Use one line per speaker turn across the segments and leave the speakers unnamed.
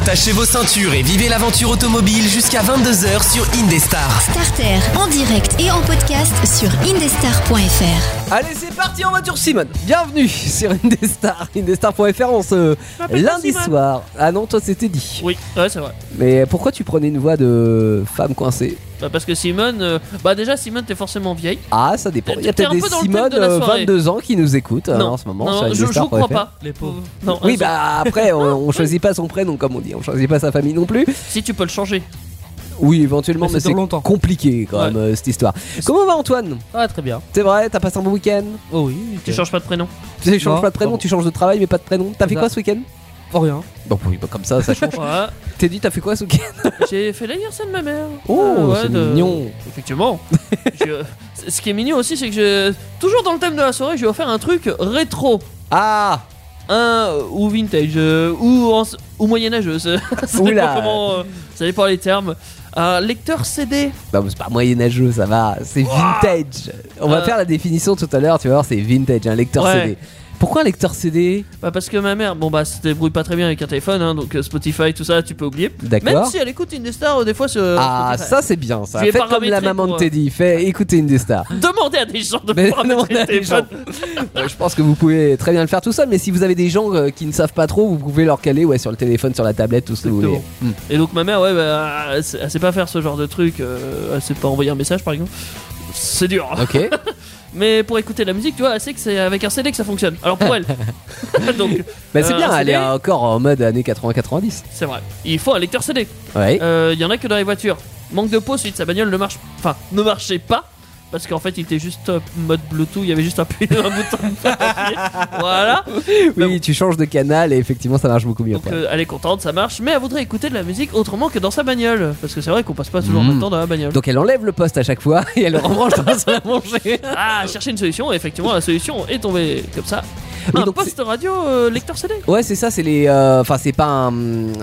Attachez vos ceintures et vivez l'aventure automobile jusqu'à 22h sur Indestar.
Starter en direct et en podcast sur indestar.fr.
Allez, c'est parti en voiture, Simone. Bienvenue sur Indestar, indestar.fr en ce
m'appelle pas
lundi
Simone.
soir. Ah non, toi c'était dit.
Oui, ouais, c'est vrai.
Mais pourquoi tu prenais une voix de femme coincée
Bah, parce que Simone, euh, bah déjà Simone, t'es forcément vieille.
Ah, ça dépend. Il y a
T'es
peut-être
un
des
peu dans le thème
Simone
de la
euh,
soirée.
22 ans qui nous écoutent euh,
non,
en ce moment
non, je, je
indestar.fr.
crois pas. Les pauvres. Non,
Oui,
elles
bah après, on, on choisit pas son prénom comme on dit, on choisit pas sa famille non plus.
Si tu peux le changer.
Oui, éventuellement,
Mais
mais
c'est longtemps.
compliqué quand
Ouais.
même euh, cette histoire. Comment va Antoine?
Ah, très bien.
C'est vrai, t'as passé un bon week-end?
Oh oui.
Tu changes pas de prénom?
Tu changes
Non,
pas de prénom, tu changes de travail mais pas de prénom. T'as fait
Ça.
quoi ce week-end?
Oh, rien.
Bon, oui, bah, comme ça, ça change.
Ouais.
T'es dit, t'as fait quoi ce week-end?
J'ai fait l'anniversaire de ma mère.
Oh,
ouais,
c'est
de-
mignon.
Effectivement. Je- Ce qui est mignon aussi, c'est que je... toujours dans le thème de la soirée, j'ai offert un truc rétro.
Ah
Un ou vintage euh, ou, en- ou moyenâgeux. Ça, dépend comment. euh, ça dépend les termes. Un lecteur CD.
Non, mais c'est pas moyenâgeux, ça va. C'est vintage. On va
Euh.
faire la définition tout à l'heure, tu vas voir, c'est vintage, un lecteur
Ouais.
CD. Pourquoi un lecteur CD
Bah parce que ma mère, bon bah, se débrouille pas très bien avec un téléphone, hein, donc euh, Spotify, tout ça, tu peux oublier. Même
D'accord.
si elle écoute Indestar, euh, des fois sur
Ah,
Spotify.
ça c'est bien, ça.
Je vais
Faites comme la maman de
pour, euh,
Teddy, fait écouter Indestar.
Demandez à des gens de
Mais
le
des
téléphone.
Euh, je pense que vous pouvez très bien le faire tout seul, mais si vous avez des gens euh, qui ne savent pas trop, vous pouvez leur caler ouais, sur le téléphone, sur la tablette, tout ce que vous voulez.
Exactement. Et donc ma mère, ouais, bah, elle, sait, elle sait pas faire ce genre de truc, euh, elle sait pas envoyer un message par exemple. C'est dur.
Ok.
Mais pour écouter la musique, tu vois, elle sait que c'est avec un CD que ça fonctionne. Alors pour elle. donc,
Bah, c'est
Euh,
bien,
un
elle est encore en mode années 80-90.
c'est vrai. Il faut un lecteur CD.
Ouais.
Euh, Il y en a que dans les voitures. Manque de peau, suite sa bagnole ne marche, enfin, ne marchait pas. Parce qu'en fait, il était juste mode Bluetooth, il y avait juste un, un bouton. voilà.
oui, tu changes de canal et effectivement ça marche beaucoup mieux.
Donc
après.
euh, elle est contente, ça marche, mais elle voudrait écouter de la musique autrement que dans sa bagnole. Parce que c'est vrai qu'on passe pas toujours
Mhm.
notre temps dans la bagnole.
Donc elle enlève le poste à chaque fois et elle le rebranche dans sa manger.
Ah, chercher une solution, et effectivement la solution est tombée comme ça.
Oui,
un
donc
poste radio euh, lecteur CD.
Ouais, c'est ça, c'est les. euh, Enfin, c'est pas un,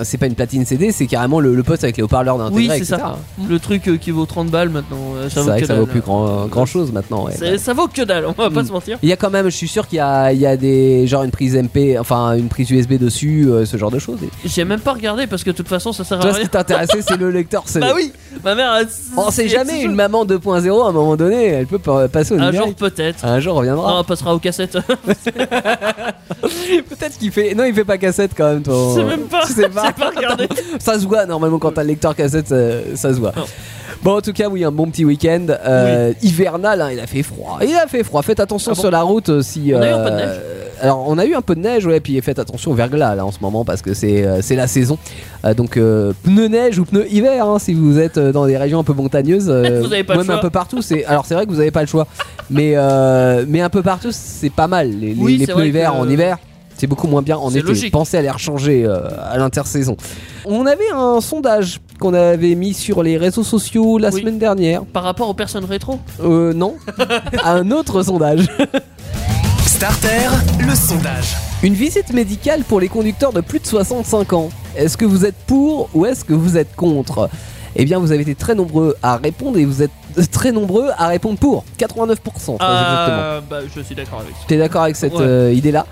c'est pas une platine CD, c'est carrément le, le poste avec les haut-parleurs d'intégrer,
Oui, c'est ça. Le truc euh, qui vaut 30 balles maintenant. euh,
C'est
ça vaut
vrai
que
que ça
dalle.
vaut plus grand, grand chose maintenant. Ouais.
Ça vaut que dalle, on va pas
Mm.
se mentir.
Il y a quand même, je suis sûr qu'il y a, il y a des genre une prise MP, enfin une prise USB dessus, euh, ce genre de choses. Et
J'ai même pas regardé parce que de toute façon ça sert à
toi, ce
rien.
qui t'intéressait, c'est le lecteur CD.
Bah oui, ma mère. elle-
On sait
c'est-
jamais, une maman 2.0 à un moment donné, elle peut pa- passer au
Un jour peut-être.
Un jour, on reviendra.
on passera aux cassettes.
Peut-être qu'il fait. Non, il fait pas cassette quand même, toi.
Je sais même pas.
Tu sais pas.
J'ai pas regardé.
ça se voit normalement quand t'as le lecteur cassette, ça, ça se voit.
Non.
Bon, en tout cas, oui, un bon petit week-end euh, hivernal. hein, il a fait froid. Il a fait froid. Faites attention
Ah bon
sur la route euh, si.
On a eu un peu de neige.
Alors, on a eu un peu de neige, ouais. Puis faites attention au verglas là en ce moment parce que c'est euh, c'est la saison. Euh, donc euh, pneus neige ou pneus hiver hein, si vous êtes dans des régions un peu montagneuses.
Vous avez pas le
même un peu partout. C'est alors c'est vrai que vous avez pas le choix, mais mais un peu partout c'est pas mal. Les, les-
Oui,
les
c'est
pneus hiver
que-
en hiver. C'est beaucoup moins bien en été.
logique.
Pensez à les rechanger euh, à l'intersaison. On avait un sondage qu'on avait mis sur les réseaux sociaux la
Oui.
semaine dernière.
Par rapport aux personnes rétro?
Euh, non, un autre sondage.
Starter, le sondage.
Une visite médicale pour les conducteurs de plus de 65 ans. Est-ce que vous êtes pour ou est-ce que vous êtes contre? Eh bien, vous avez été très nombreux à répondre et vous êtes très nombreux à répondre pour. 89%, très exactement.
Euh, bah, je suis d'accord avec ça.
T'es d'accord avec cette
Ouais.
euh, idée-là?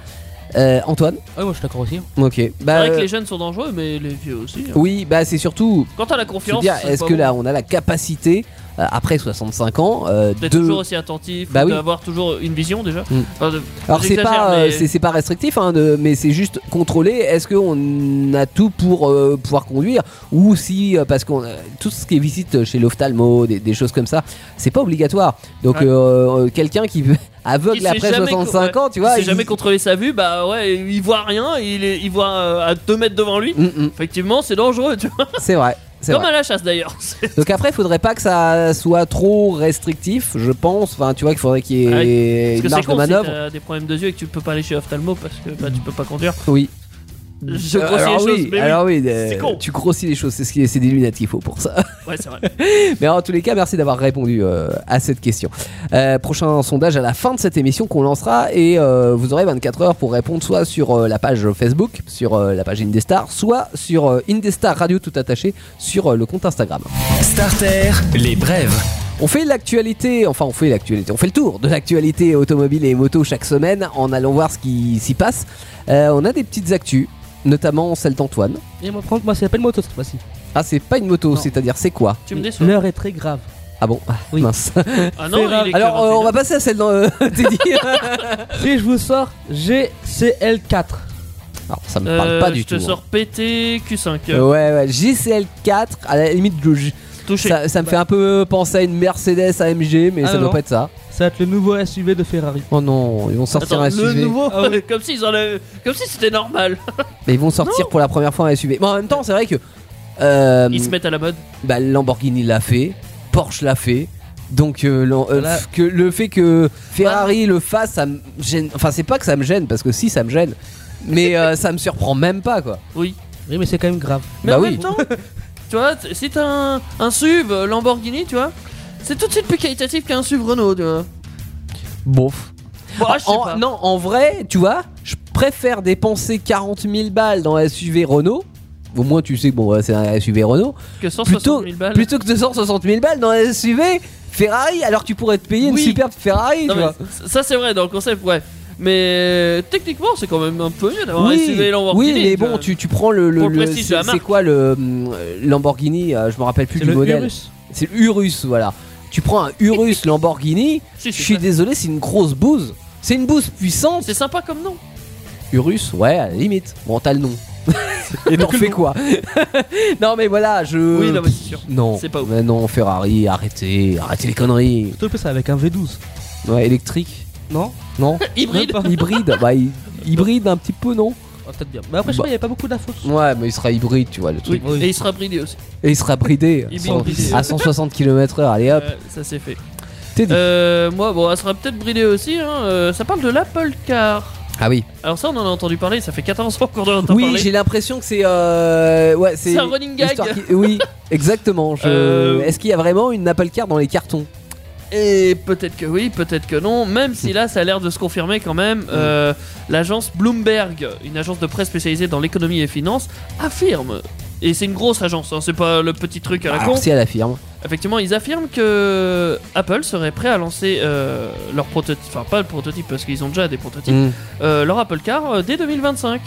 Euh, Antoine?
Ah, moi je suis d'accord aussi.
Ok.
C'est
Bah,
vrai que
euh,
les jeunes sont dangereux, mais les vieux aussi. hein.
oui, bah c'est surtout
Quand t'as la confiance, c'est
est-ce que
bon.
là on a la capacité euh, après 65 ans euh,
D'être
de
toujours aussi attentif,
Bah oui.
d'avoir toujours une vision déjà.
Mm.
Enfin, de-
alors c'est pas euh,
mais-
c'est c'est pas restrictif hein, de- mais c'est juste contrôler est-ce qu'on a tout pour euh, pouvoir conduire ou si euh, parce qu'on tout ce qui est visite chez l'ophtalmo des, des choses comme ça c'est pas obligatoire donc
Ouais.
euh, euh, quelqu'un qui veut aveugle après
jamais
65
co-
ans tu
il
vois
sait
il-
jamais contrôler sa vue, bah ouais, il voit rien, il, est, il voit euh, à 2 mètres devant lui.
Mm, mm,
Effectivement, c'est dangereux, tu vois.
c'est vrai
Comme
vrai.
à la chasse d'ailleurs.
Donc après, il faudrait pas que ça soit trop restrictif, je pense. Enfin, tu vois qu'il faudrait qu'il y ait une
que c'est
marge de
con si
manœuvre.
t'as des problèmes de yeux et que tu peux pas aller chez Ophtalmo parce que bah, tu peux pas conduire.
Oui.
Je
Euh,
grossis les
alors
choses, mais
alors oui, euh,
con.
tu grossis les choses, c'est ce qui est, c'est des lunettes qu'il faut pour ça.
Ouais, c'est vrai.
Mais en tous les cas, merci d'avoir répondu euh, à cette question. Euh, prochain sondage à la fin de cette émission qu'on lancera et euh, vous aurez 24 heures pour répondre soit sur euh, la page Facebook, sur euh, la page Indestar, soit sur euh, Indestar Radio tout attaché sur euh, le compte Instagram.
Starter, les brèves.
On fait l'actualité, enfin on fait l'actualité, on fait le tour de l'actualité automobile et moto chaque semaine en allant voir ce qui s'y passe. Euh, on a des petites actus notamment celle d'Antoine.
Et moi, prendre, moi, c'est pas une moto cette fois-ci.
Ah, c'est pas une moto,
Non.
c'est-à-dire c'est quoi
Tu me déçois.
L'heure est très grave.
Ah bon Ah,
Oui.
mince.
Ah non, il est
Alors, euh, on
21.
va passer à celle dans euh, Teddy.
si je vous sors GCL4.
Alors, ça me parle
Euh,
pas du
je te
hein.
sors PT Q5.
Ouais, ouais, GCL4, à la limite, je-
Touché.
ça, ça me fait un peu penser à une Mercedes AMG, mais
Ah
ça
non.
doit pas être ça.
Ça va être le nouveau SUV de Ferrari.
Oh non, ils vont sortir
Attends,
un
le
SUV.
nouveau,
Ah
comme si ils en avaient- comme si c'était normal.
Mais ils vont sortir pour la première fois un SUV. Bon, en même temps, c'est vrai que euh,
Ils se mettent à la mode.
bah, Lamborghini l'a fait, Porsche l'a fait. Donc euh, l'en- euh,
Voilà.
que le fait que Ferrari le fasse, ça me gêne. Enfin, c'est pas que ça me gêne parce que si ça me gêne, mais euh, ça me surprend même pas quoi.
Oui.
Oui, mais c'est quand même grave.
Mais
Bah
en
oui.
même temps, tu vois, t- si t'as un, un SUV Lamborghini, tu vois, c'est tout de suite plus qualitatif qu'un SUV Renault, tu vois.
Bof.
Bon, ah,
En-
pas.
non, en vrai, tu vois, je préfère dépenser 40 000 balles dans un SUV Renault. Au moins, tu sais que bon, c'est un SUV Renault.
Que 160
Plutôt,
000 balles.
plutôt que 260 000 balles dans un SUV Ferrari, alors tu pourrais te payer une superbe Ferrari,
Non,
tu vois.
ça c'est vrai dans le concept, ouais. Mais euh, techniquement, c'est quand même un peu mieux d'avoir un
Oui,
SUV Lamborghini.
oui, mais bon, tu, tu prends le. le-
le
le- c'est quoi le hum, Lamborghini euh, Je me rappelle plus
C'est
du
le
modèle.
Urus.
C'est l'Urus, voilà. Tu prends un Urus Lamborghini,
Si,
je suis désolé, c'est une grosse bouse. C'est une bouse puissante.
C'est sympa comme nom.
Urus, ouais, à la limite. Bon, t'as le nom. Et t'en fais quoi? Non, mais voilà, je.
Oui, non, mais c'est sûr.
Non,
C'est pas ouf.
mais non, Ferrari, arrêtez, arrêtez les conneries.
Surtout que ça avec un V12.
Ouais, électrique,
Non
non
Hybride.
Hybride, bah, hy- hybride un petit peu, non?
Peut-être bien. Mais après, je sais
Bah.
pas, il n'y avait pas beaucoup d'infos.
Ouais, mais il sera hybride, tu vois, le truc.
Oui.
Et il sera bridé aussi.
Et il sera bridé
Il
cent-
bridé.
à 160 km/h. Allez hop,
ça c'est fait.
t'es dit.
Euh, moi, bon, elle sera peut-être bridée aussi. Hein. euh, ça parle de l'Apple Car.
Ah oui.
Alors ça, on en a entendu parler. Ça fait 14 ans qu'on en entend
Oui,
parler.
j'ai l'impression que c'est. Euh... Ouais, c'est.
C'est un running gag.
qui- Oui, exactement. Je-
Euh,
Est-ce qu'il y a vraiment une Apple Car dans les cartons?
Et peut-être que oui, peut-être que non. Même si là, ça a l'air de se confirmer quand même. Euh, L'agence Bloomberg, une agence de presse spécialisée dans l'économie et finances, affirme. Et c'est une grosse agence, hein, c'est pas le petit truc à la con.
Alors, si elle affirme.
Effectivement, ils affirment que Apple serait prêt à lancer euh, leur prototype, enfin pas le prototype parce qu'ils ont déjà des prototypes, euh, leur Apple Car euh, dès 2025.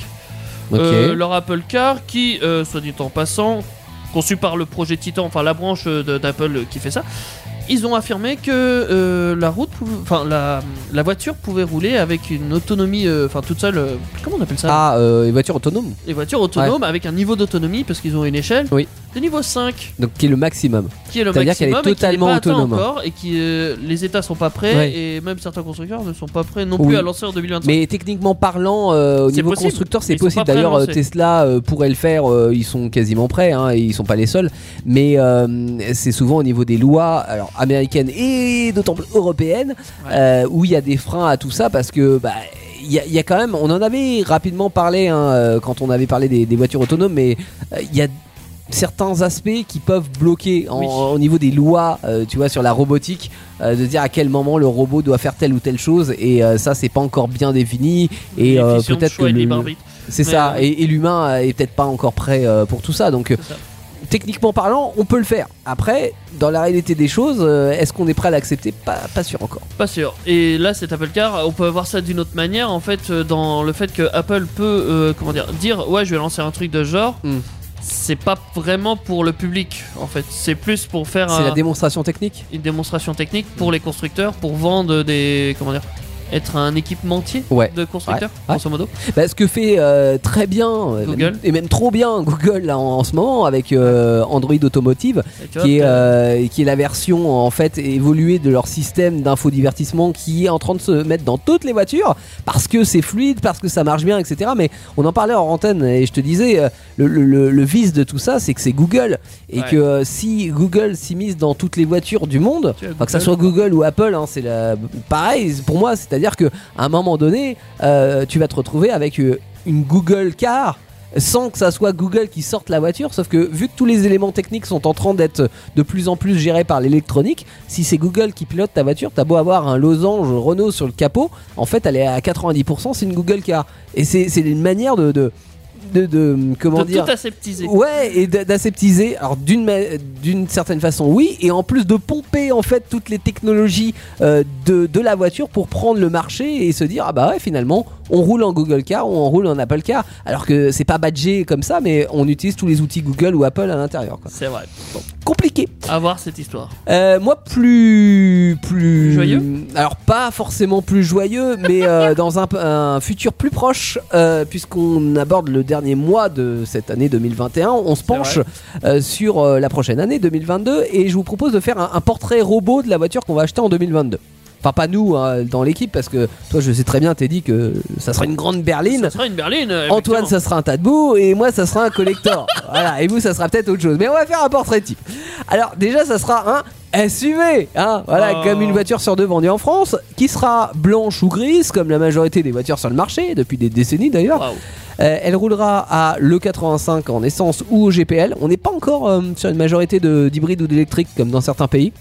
Ok.
Euh, leur Apple Car qui, euh, soit dit en passant, conçu par le projet Titan, enfin la branche euh, d'Apple qui fait ça, ils ont affirmé que euh, la route, enfin la, la voiture pouvait rouler avec une autonomie, euh, enfin toute seule, euh, comment on appelle ça?
Ah, les voitures autonomes.
Les voitures autonomes avec un niveau d'autonomie parce qu'ils ont une échelle
Oui.
de niveau 5
Donc, qui est le maximum.
qui est le
C'est-à-dire qu'elle est
maximum et qui n'est
totalement
pas
autonome.
encore et qui les États sont pas prêts
Ouais.
et même certains constructeurs ne sont pas prêts non
Oui.
plus à lancer en 2025.
Mais techniquement parlant, au niveau
possible.
constructeur, c'est possible. D'ailleurs. Tesla pourrait le faire. ils sont quasiment prêts. Hein, et ils sont pas les seuls. Mais c'est souvent au niveau des lois, alors américaines et d'autant plus européennes,
Ouais.
euh, où il y a des freins à tout ça parce que bah, il y, a- il y a quand même, on en avait rapidement parlé hein, euh, quand on avait parlé des, des voitures autonomes, mais euh, il y a certains aspects qui peuvent bloquer en-
Oui.
au niveau des lois, euh, tu vois, sur la robotique, euh, de dire à quel moment le robot doit faire telle ou telle chose, et euh, ça c'est pas encore bien défini, et peut-être que le- c'est ça, et, et l'humain est peut-être pas encore prêt pour tout ça, donc. Techniquement parlant, on peut le faire. Après, dans la réalité des choses, euh, est-ce qu'on est prêt à l'accepter? Pas, pas sûr encore.
Pas sûr. Et là, cet Apple Car, on peut voir ça d'une autre manière, en fait, euh, dans le fait que Apple peut, euh, comment dire, dire ouais, je vais lancer un truc de ce genre.
Hmm.
C'est pas vraiment pour le public, en fait. C'est plus pour faire
C'est
un-
la démonstration technique?
Une démonstration technique pour les constructeurs, pour vendre des, comment dire, être un équipementier
Ouais.
de constructeurs,
Ouais.
grosso modo.
Bah, ce que fait euh, très bien, euh,
Google.
même- et même trop bien Google là, en, en ce moment avec euh, Android Automotive, qui est,
t'as-
euh, qui est la version en fait évoluée de leur système d'infodivertissement qui est en train de se mettre dans toutes les voitures parce que c'est fluide, parce que ça marche bien, etc. Mais on en parlait en antenne et je te disais, le, le- le- le vice de tout ça, c'est que c'est Google et
Ouais.
que si Google s'immisce dans toutes les voitures du monde, que ça soit Google ou Apple, hein, c'est la... pareil pour moi, c'est-à-dire que à un moment donné, euh, tu vas te retrouver avec euh, une Google Car sans que ça soit Google qui sorte la voiture, sauf que vu que tous les éléments techniques sont en train d'être de plus en plus gérés par l'électronique, si c'est Google qui pilote ta voiture, t'as beau avoir un losange Renault sur le capot, en fait elle est à 90%, c'est une Google Car. Et c'est une manière de, de, de- comment
de
dire
tout aseptiser.
Ouais, et d'a- d'aseptiser. Alors d'une certaine façon, oui, et en plus de pomper en fait toutes les technologies euh, de, de la voiture pour prendre le marché et se dire ah bah ouais finalement on roule en Google Car ou on roule en Apple Car. Alors que c'est pas badgé comme ça, mais on utilise tous les outils Google ou Apple à l'intérieur.
C'est vrai. Bon,
Compliqué.
à voir cette histoire.
Euh, moi, plus. plus
Joyeux
Alors, pas forcément plus joyeux, mais euh, dans un, un futur plus proche, euh, puisqu'on aborde le dernier mois de cette année 2021, on se penche sur la prochaine année 2022 et je vous propose de faire un, un portrait robot de la voiture qu'on va acheter en 2022. Enfin, pas nous hein, dans l'équipe, parce que toi, je sais très bien, t'es dit que ça sera une grande berline.
Ça sera une berline. euh,
Antoine, ça sera un tas de boue et moi, ça sera un collector. voilà, et vous, ça sera peut-être autre chose. Mais on va faire un portrait type. Alors, déjà, ça sera un SUV. Hein voilà,
Oh.
comme une voiture sur deux vendue en France, qui sera blanche ou grise, comme la majorité des voitures sur le marché, depuis des décennies d'ailleurs. Euh, elle roulera à l'E85 en essence ou au GPL. On n'est pas encore euh, sur une majorité de- d'hybrides ou d'électriques comme dans certains pays.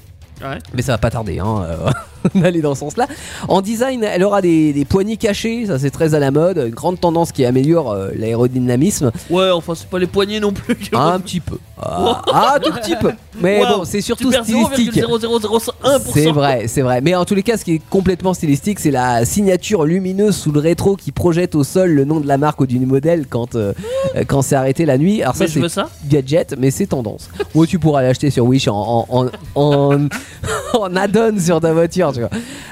Ouais.
Mais ça va pas tarder, hein, euh, d'aller dans ce sens-là. En design, elle aura des, des poignées cachées, ça c'est très à la mode, une grande tendance qui améliore euh, l'aérodynamisme,
Ouais, enfin, c'est pas les poignées non plus. qui
un petit peu. Ah, un tout petit peu. Mais
Waouh.
bon, c'est surtout stylistique.
0,0001%.
C'est vrai, c'est vrai. Mais en tous les cas, ce qui est complètement stylistique, c'est la signature lumineuse sous le rétro qui projette au sol le nom de la marque ou du modèle quand, euh, euh, quand c'est arrêté la nuit. Alors ça, c'est gadget, mais c'est tendance. Ou tu pourras l'acheter sur Wish en, en, en, en, en add-on sur ta voiture, tu vois.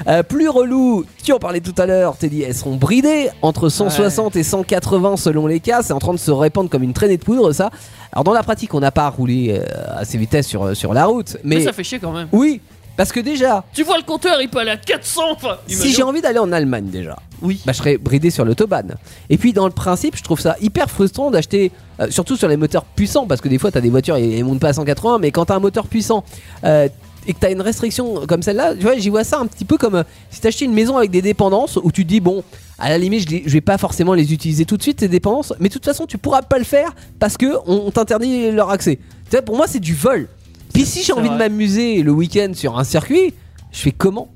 Euh, plus relou, tu en parlais tout à l'heure, Teddy, elles seront bridées entre 160 et 180 selon les cas. C'est en train de se répandre comme une traînée de poudre, ça. Alors dans la pratique, on n'a pas à rouler euh, à ces vitesses sur, sur la route,
Mais,
mais,
ça fait chier quand même.
oui, parce que déjà,
Tu vois le compteur, il peut aller à 400. Enfin,
si j'ai envie d'aller en Allemagne déjà,
Oui.
bah, je serais bridé sur l'autobahn. Et puis dans le principe, je trouve ça hyper frustrant d'acheter, euh, surtout sur les moteurs puissants, parce que des fois t'as des voitures et elles montent pas à 180, mais quand t'as un moteur puissant euh, et que t'as une restriction comme celle-là, tu vois, j'y vois ça un petit peu comme euh, si t'achetais une maison avec des dépendances où tu te dis bon. À la limite, je, les- je vais pas forcément les utiliser tout de suite ces dépendances, mais de toute façon, tu pourras pas le faire parce que on, on t'interdit leur accès. Tu vois, pour moi, c'est du vol. Puis si j'ai
c'est
envie de
vrai.
m'amuser le week-end sur un circuit, je fais comment?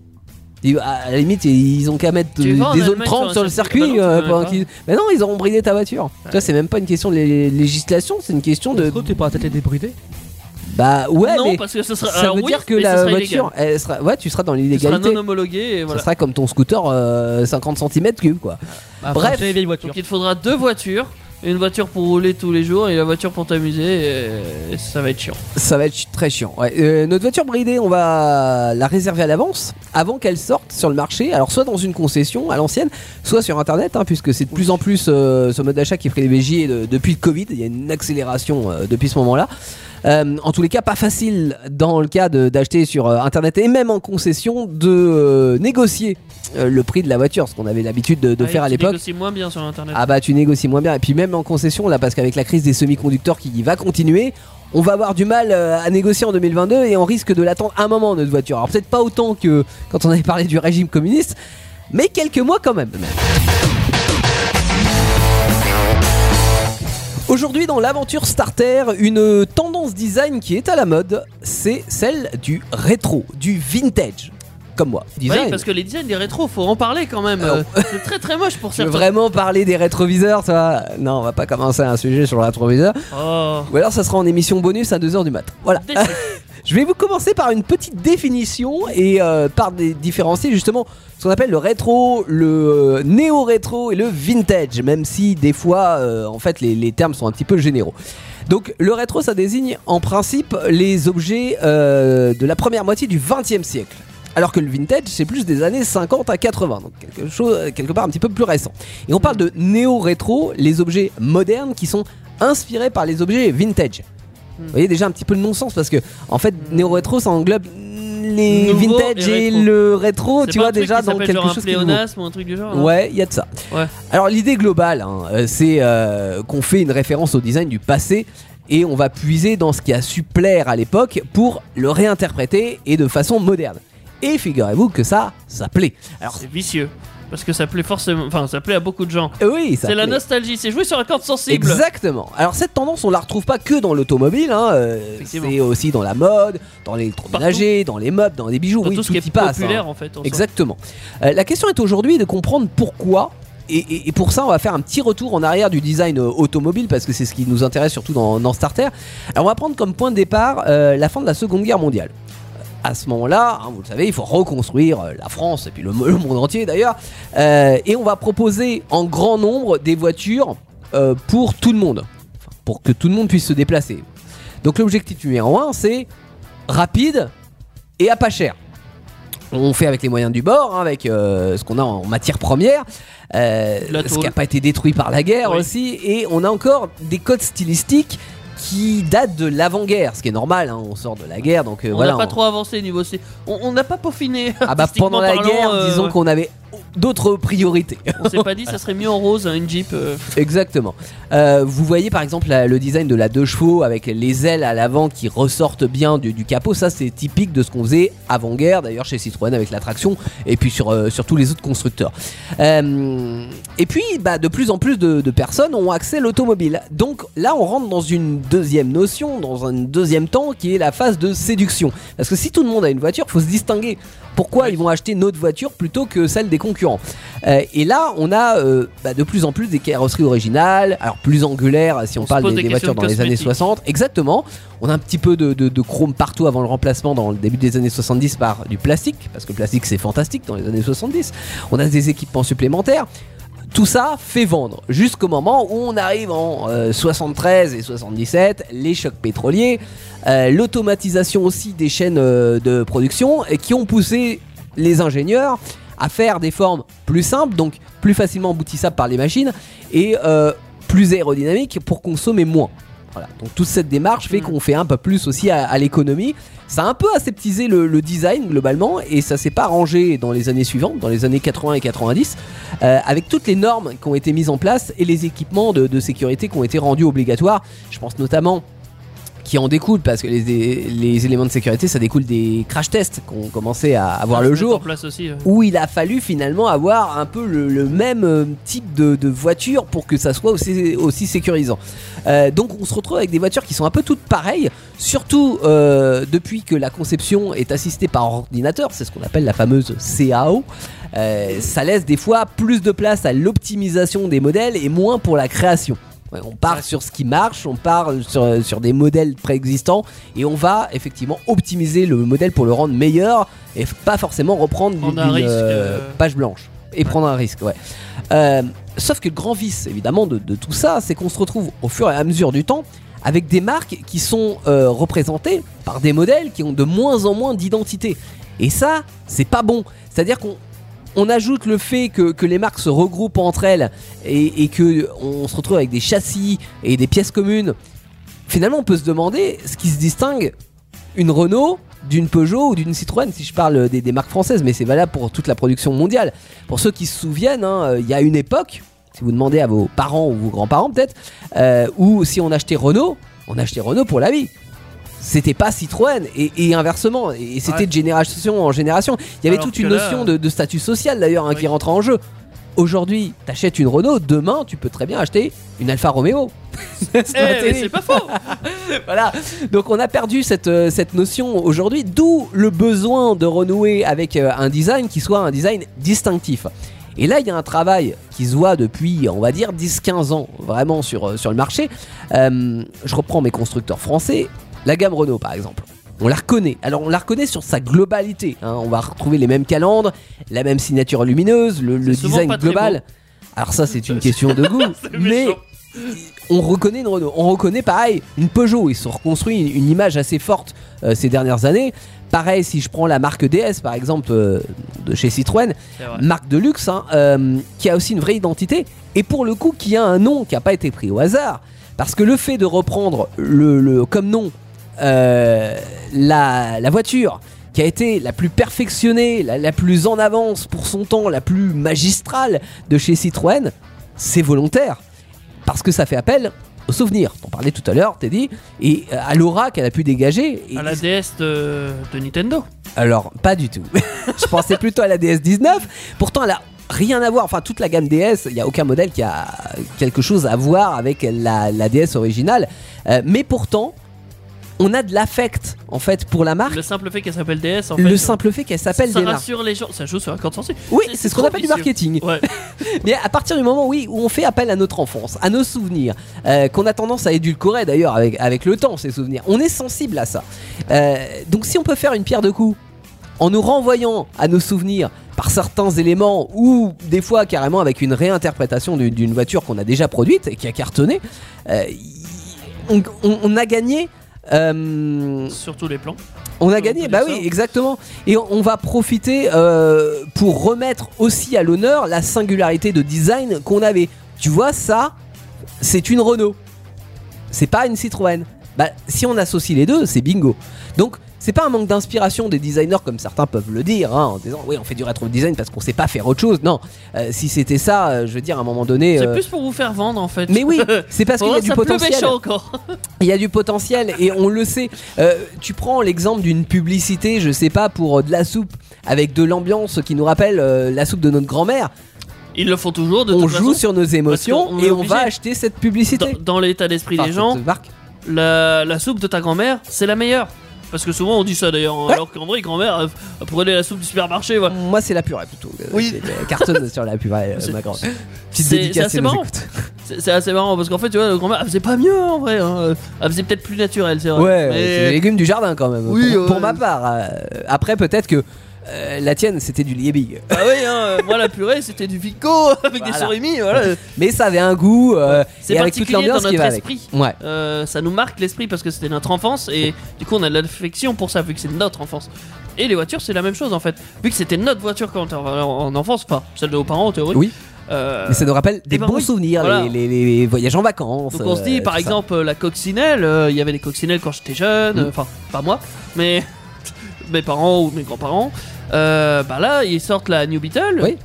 Et à la limite, ils ont qu'à mettre
Tu
euh,
vas en
des zones
Allemagne
30 sur
sur
le circuit.
circuit. Bah non, tu
euh,
peux
pendant
même
qu'ils- Mais non, ils auront bridé ta voiture. Tu vois, c'est même pas une question de lé- législation, c'est une question de.
Que t'es pas peut-être débridé
Bah ouais,
non,
mais
parce que ce sera.
ça
alors
veut
oui,
dire que la voiture, elle sera. Ouais, tu seras dans
Ce sera
l'illégalité.
non homologué et
Ça
voilà.
sera comme ton scooter euh, 50 cm3 quoi.
Ah,
Bref.
franchement, les vieilles voitures.
Donc il te faudra deux voitures. Une voiture pour rouler tous les jours et la voiture pour t'amuser. Et ça va être chiant.
Ça va être très chiant. Ouais. Euh, notre voiture bridée, on va la réserver à l'avance avant qu'elle sorte sur le marché. Alors soit dans une concession à l'ancienne, soit sur internet, hein, puisque c'est de plus en plus euh, ce mode d'achat qui est privilégié de- depuis le Covid. Il y a une accélération euh, depuis ce moment-là. Euh, en tous les cas, pas facile dans le cas d'acheter sur euh, internet et même en concession de euh, négocier le prix de la voiture, ce qu'on avait l'habitude de, de
Ouais,
faire à
tu
l'époque.
négocies moins bien sur l'internet.
Ah bah tu négocies moins bien et puis même en concession là parce qu'avec la crise des semi-conducteurs qui va continuer on va avoir du mal à négocier en 2022 et on risque de l'attendre un moment notre voiture alors peut-être pas autant que quand on avait parlé du régime communiste mais quelques mois quand même Aujourd'hui dans l'aventure starter, une tendance design qui est à la mode, c'est celle du rétro, du vintage, comme moi.
Oui,
Design.
parce que les designs des rétros, faut en parler quand même. Euh, c'est très très moche pour certains.
vraiment parler des rétroviseurs, toi Non, on va pas commencer un sujet sur le rétroviseur.
Oh.
Ou alors ça sera en émission bonus à 2h du mat. Voilà. Je vais vous commencer par une petite définition et euh, par différencier justement ce qu'on appelle le rétro, le euh, néo-rétro et le vintage, même si des fois euh, en fait les, termes sont un petit peu généraux. Donc le rétro ça désigne en principe les objets de la première moitié du 20e siècle. Alors que le vintage, c'est plus des années 50 à 80, donc quelque quelque part un petit peu plus récent. Et on parle de néo-rétro, les objets modernes qui sont inspirés par les objets vintage. Vous voyez déjà un petit peu le non-sens parce que en fait néo-rétro ça englobe les
Nouveau
vintage
et
et,
rétro.
le rétro, tu vois déjà dans quelque
genre
chose
un pléonasme ou un truc du genre.
Ouais, il y a de ça.
Ouais.
Alors l'idée globale, hein, euh, c'est euh, qu'on fait une référence au design du passé et on va puiser dans ce qui a su plaire à l'époque pour le réinterpréter et de façon moderne. Et figurez-vous que ça, ça plaît. Alors
C'est vicieux. Parce que ça plaît forcément. Enfin, ça plaît à beaucoup de gens.
oui, ça
C'est la
plaît.
nostalgie, c'est jouer sur la corde sensible.
Exactement. Alors cette tendance, on la retrouve pas que dans l'automobile, hein, euh, c'est aussi dans la mode, dans l'électroménager, dans les meubles, dans les bijoux.
Dans
oui,
tout ce qui
y
est
passe.
populaire
hein.
en fait. en soi.
Exactement. Euh, la question est aujourd'hui de comprendre pourquoi. Et, et- et pour ça, on va faire un petit retour en arrière du design euh, automobile parce que c'est ce qui nous intéresse surtout dans, dans Starter. Alors, on va prendre comme point de départ euh, la fin de la Seconde Guerre mondiale. À ce moment-là, hein, vous le savez, il faut reconstruire euh, la France et puis le, le monde entier d'ailleurs. Euh, et on va proposer en grand nombre des voitures euh, pour tout le monde, pour que tout le monde puisse se déplacer. Donc l'objectif numéro un, c'est rapide et à pas cher. On fait avec les moyens du bord, hein, avec euh, ce qu'on a en matière première, ce qui n'a pas été détruit par la guerre
Oui.
aussi, et on a encore des codes stylistiques qui datent de l'avant-guerre, ce qui est normal, hein, on sort de la guerre, donc euh,
On
voilà.
n'a pas
on-
trop avancé niveau C. On on n'a pas peaufiné.
Ah bah
artistiquement
pendant la
parlant,
guerre,
euh,
disons qu'on avait d'autres priorités.
On s'est pas dit ça serait mieux en rose un Jeep. euh,
Exactement. Euh, vous voyez par exemple la- le design de la deux chevaux avec les ailes à l'avant qui ressortent bien du, du capot. Ça, c'est typique de ce qu'on faisait avant-guerre, d'ailleurs chez Citroën avec la traction et puis sur, euh, sur tous les autres constructeurs. Euh, et puis, bah, de plus en plus de, de personnes ont accès à l'automobile. Donc là, on rentre dans une deuxième notion, dans un deuxième temps qui est la phase de séduction. Parce que si tout le monde a une voiture, faut se distinguer. Pourquoi ils vont acheter notre voiture plutôt que celle des concurrents? Euh, Et là, on a euh, bah, de plus en plus des carrosseries originales, alors plus angulaires si on, parle des,
des
des voitures dans les années
cosmétiques.
60. Exactement. On a un petit peu de, de- de chrome partout avant le remplacement dans le début des années 70 par du plastique, parce que le plastique c'est fantastique dans les années 70. On a des équipements supplémentaires. Tout ça fait vendre jusqu'au moment où on arrive en euh, 73 et 77, les chocs pétroliers, euh, l'automatisation aussi des chaînes euh, de production et qui ont poussé les ingénieurs à faire des formes plus simples, donc plus facilement emboutissables par les machines et euh, plus aérodynamiques pour consommer moins. Voilà. Donc toute cette démarche fait
Mm.
qu'on fait un peu plus aussi à, à l'économie. Ça a un peu aseptisé le, le design globalement et ça s'est pas rangé dans les années suivantes, dans les années 80 et 90, euh, avec toutes les normes qui ont été mises en place et les équipements de, de sécurité qui ont été rendus obligatoires. Je pense notamment qui en découlent parce que les, les éléments de sécurité ça découle des crash tests qui ont commencé à avoir le jour
En place aussi.
où il a fallu finalement avoir un peu le, le même euh, type de, de voiture pour que ça soit aussi, aussi sécurisant. Euh, donc on se retrouve avec des voitures qui sont un peu toutes pareilles, surtout euh, depuis que la conception est assistée par ordinateur, c'est ce qu'on appelle la fameuse CAO. Euh, ça laisse des fois plus de place à l'optimisation des modèles et moins pour la création. Ouais, on part sur ce qui marche, on part sur, sur des modèles préexistants et on va effectivement optimiser le modèle pour le rendre meilleur et pas forcément reprendre
Prendre
d'une
un risque,
euh,
euh.
page blanche et prendre un risque. Ouais. Euh, sauf que le grand vice évidemment de, de tout ça, c'est qu'on se retrouve au fur et à mesure du temps avec des marques qui sont euh, représentées par des modèles qui ont de moins en moins d'identité. Et ça, c'est pas bon. C'est-à-dire qu'on on ajoute le fait que, les marques se regroupent entre elles et, que on se retrouve avec des châssis et des pièces communes. Finalement, on peut se demander ce qui se distingue une Renault d'une Peugeot ou d'une Citroën, si je parle des, des marques françaises, mais c'est valable pour toute la production mondiale. Pour ceux qui se souviennent, hein, euh, il y a une époque, si vous demandez à vos parents ou vos grands-parents peut-être, euh, où si on achetait Renault, on achetait Renault pour la vie. C'était pas Citroën et, et inversement, et c'était
Ouais.
de génération en génération. Il y avait
Alors
toute une
là,
notion de, de statut social d'ailleurs hein, qui rentre en jeu. Aujourd'hui, t'achètes une Renault, demain tu peux très bien acheter une Alfa Romeo.
Eh, mais c'est pas faux.
voilà. Donc on a perdu cette, euh, cette notion aujourd'hui, d'où le besoin de renouer avec euh, un design qui soit un design distinctif. Et là, il y a un travail qui se voit depuis, on va dire, 10-15 ans, vraiment sur, euh, sur le marché. Euh, je reprends mes constructeurs français. La gamme Renault, par exemple. On la reconnaît. Alors, on la reconnaît sur sa globalité. hein. On va retrouver les mêmes calandres, la même signature lumineuse, le, le
C'est souvent
design
pas très
global. Alors, ça, c'est une question de goût. mais
méchant.
on reconnaît une Renault. On reconnaît pareil une Peugeot. Ils se sont reconstruits une, une image assez forte euh, ces dernières années. Pareil, si je prends la marque DS par exemple euh, de chez Citroën,
C'est vrai.
marque de luxe, hein, euh, qui a aussi une vraie identité et pour le coup qui a un nom qui n'a pas été pris au hasard. Parce que le fait de reprendre le, le- comme nom la, la voiture qui a été la plus perfectionnée, la, la plus en avance pour son temps, la plus magistrale de chez Citroën, c'est volontaire. Parce que ça fait appel au souvenir. T'en parlais tout à l'heure, Teddy, et euh, à l'aura qu'elle a pu dégager. Et
À la DS de, de Nintendo.
alors, pas du tout. je pensais plutôt à la DS19. Pourtant, elle a rien à voir. Enfin, toute la gamme DS, il n'y a aucun modèle qui a quelque chose à voir avec la, la DS originale. Euh, mais pourtant, on a de l'affect en fait pour la marque.
Le simple fait qu'elle s'appelle DS, en fait.
Le
euh,
simple fait qu'elle s'appelle
ça
des marques.
rassure les gens. Ça joue sur un compte sensible.
Oui, c'est ce qu'on appelle du marketing.
Ouais.
Mais à partir du moment, oui, où on fait appel à notre enfance, à nos souvenirs, euh, qu'on a tendance à édulcorer d'ailleurs avec, avec le temps, ces souvenirs, on est sensible à ça. Euh, donc si on peut faire une pierre de coups en nous renvoyant à nos souvenirs par certains éléments ou des fois carrément avec une réinterprétation d'une- d'une voiture qu'on a déjà produite et qui a cartonné, euh, on, on- on a gagné. Euh,
Sur tous les plans.
on a gagné, bah oui, exactement. Et on on va profiter euh, pour remettre aussi à l'honneur la singularité de design qu'on avait. Tu vois, ça, c'est une Renault. C'est pas une Citroën. Bah, si on associe les deux, c'est bingo. Donc, c'est pas un manque d'inspiration des designers comme certains peuvent le dire, hein, en disant oui, on fait du rétro design parce qu'on sait pas faire autre chose. Non, Euh, si c'était ça, euh, je veux dire, à un moment donné.
C'est
euh,
plus pour vous faire vendre en fait.
Mais oui, c'est parce qu'il y a du potentiel.
méchant encore.
Il y a du potentiel et on le sait. Tu prends l'exemple d'une publicité, je sais pas, pour de la soupe avec de l'ambiance qui nous rappelle la soupe de notre grand-mère.
Ils le font toujours de
On
toute
joue
façon.
sur nos émotions et on va acheter cette publicité.
Dans, dans l'état d'esprit
Enfin,
des gens, la, la soupe de ta grand-mère, c'est la meilleure. Parce que souvent on dit ça d'ailleurs, hein,
Ouais.
alors qu'en vrai, grand-mère, euh, prenez la soupe du supermarché. voilà.
Moi, c'est la purée plutôt. Euh,
Oui.
c'est la Cartonne sur la purée, euh,
C'est-
ma grande. Petite
c'est- c'est
dédicace
assez
si elle nous
marrant.
écoute.
C'est c'est assez marrant parce qu'en fait, tu vois, la grand-mère, elle faisait pas mieux en vrai. hein. Elle faisait peut-être plus naturel, c'est vrai.
Ouais,
Mais-
c'est les légumes du jardin quand même.
Oui,
pour,
ouais.
pour ma part. euh, après, peut-être que euh, la tienne, c'était du liebig.
Ah oui, hein, euh, moi la purée c'était du Vico avec des surimi, voilà.
Mais ça avait un goût euh,
C'est
et avec toute
particulier dans
l'ambiance qui
notre
va avec.
esprit.
Ouais.
Euh, ça nous marque l'esprit parce que c'était notre enfance et du coup on a de l'affection pour ça vu que c'est notre enfance. Et les voitures c'est la même chose en fait. Vu que c'était notre voiture quand on était en en enfance, enfin celle de nos parents en théorie.
Oui. Mais ça nous rappelle des
ben
bons
oui,
souvenirs,
voilà.
les, les- les voyages en vacances.
donc on se dit par
ça.
exemple la coccinelle, il y avait des coccinelles quand j'étais jeune,
Mm.
enfin pas moi, mais mes parents ou mes grands-parents. Euh, bah là ils sortent la New Beetle.
Oui.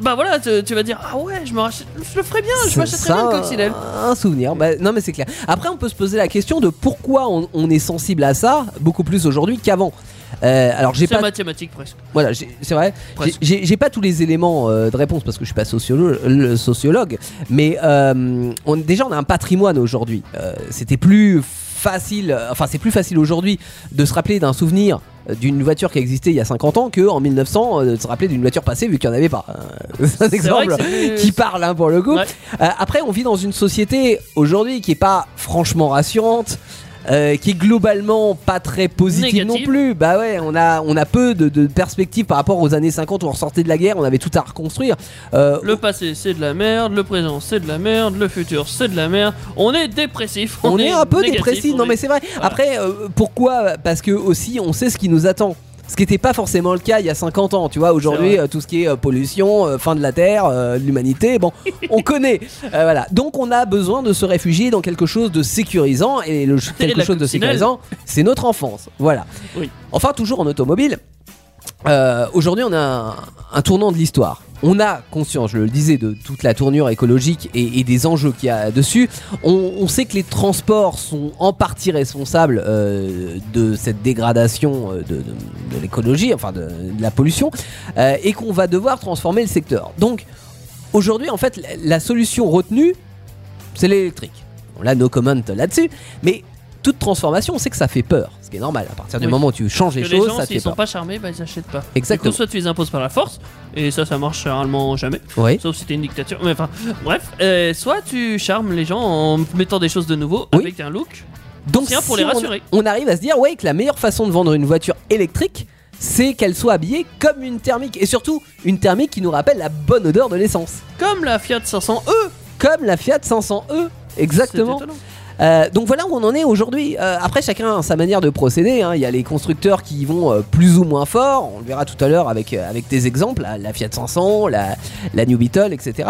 Bah voilà, tu, tu vas dire ah ouais, je me rachète, je le ferais bien, je m'achèterais bien une coccinelle.
Un souvenir. Bah, non, mais c'est clair. Après, on peut se poser la question de pourquoi on, on est sensible à ça beaucoup plus aujourd'hui qu'avant. Euh, alors, j'ai
C'est
pas.
mathématique presque.
Voilà, c'est vrai. J'ai- pas tous les éléments euh, de réponse parce que je suis pas sociolo- le sociologue, mais euh, on, déjà on a un patrimoine aujourd'hui. C'était plus facile, enfin c'est plus facile aujourd'hui de se rappeler d'un souvenir d'une voiture qui existait il y a 50 ans que en 1900 euh, de se rappeler d'une voiture passée vu qu'il n'y en avait pas. Euh, C'est un exemple qui parle hein, pour le coup.
Ouais.
Euh, après, on vit dans une société aujourd'hui qui est pas franchement rassurante. Euh, qui est globalement pas très positive non plus. Bah ouais, on a, on a peu de, de perspectives par rapport aux années 50 où on ressortait de la guerre, on avait tout à reconstruire. Euh,
Le passé c'est de la merde, le présent c'est de la merde, le futur c'est de la merde. On est dépressif.
on, est, un peu
négatif,
dépressif,
on
non
est-
mais c'est vrai.
Voilà.
Après, euh, pourquoi? Parce que aussi, on sait ce qui nous attend. Ce qui n'était pas forcément le cas il y a 50 ans, tu vois. Aujourd'hui, euh, tout ce qui est euh, pollution, euh, fin de la terre, l'humanité, bon, on connaît. Voilà. Donc, on a besoin de se réfugier dans quelque chose de sécurisant et le quelque chose de sécurisant, c'est notre enfance. Voilà.
Oui.
Enfin, toujours en automobile. Euh, Aujourd'hui, on a un, tournant de l'histoire. On a conscience, je le disais, de toute la tournure écologique et, des enjeux qu'il y a dessus. On, sait que les transports sont en partie responsables euh, de cette dégradation euh, de, l'écologie, enfin de, la pollution, et qu'on va devoir transformer le secteur. Donc, aujourd'hui, en fait, la, solution retenue, c'est l'électrique. On a no comment là-dessus, mais toute transformation, on sait que ça fait peur, ce qui est normal. À partir du
Oui.
moment où tu changes les choses,
gens,
ça te fait
sont
peur.
pas charmés, bah ils achètent pas.
Exactement.
Du coup, soit tu les imposes par la force, et ça, ça marche généralement jamais.
Oui.
Sauf si t'es une dictature. Mais enfin, bref. Euh, soit tu charmes les gens en mettant des choses de nouveau
Oui.
avec un look.
Donc
Tiens, pour
si
les
on-
rassurer.
On, arrive à se dire ouais que la meilleure façon de vendre une voiture électrique, c'est qu'elle soit habillée comme une thermique et surtout une thermique qui nous rappelle la bonne odeur de l'essence,
Comme la Fiat 500e.
comme la Fiat 500e. Exactement. Euh, donc voilà où on en est aujourd'hui. Euh, après, chacun a sa manière de procéder. hein. Il y a les constructeurs qui y vont euh, plus ou moins fort. On le verra tout à l'heure avec, euh, avec des exemples, la, Fiat 500, la, la New Beetle, etc.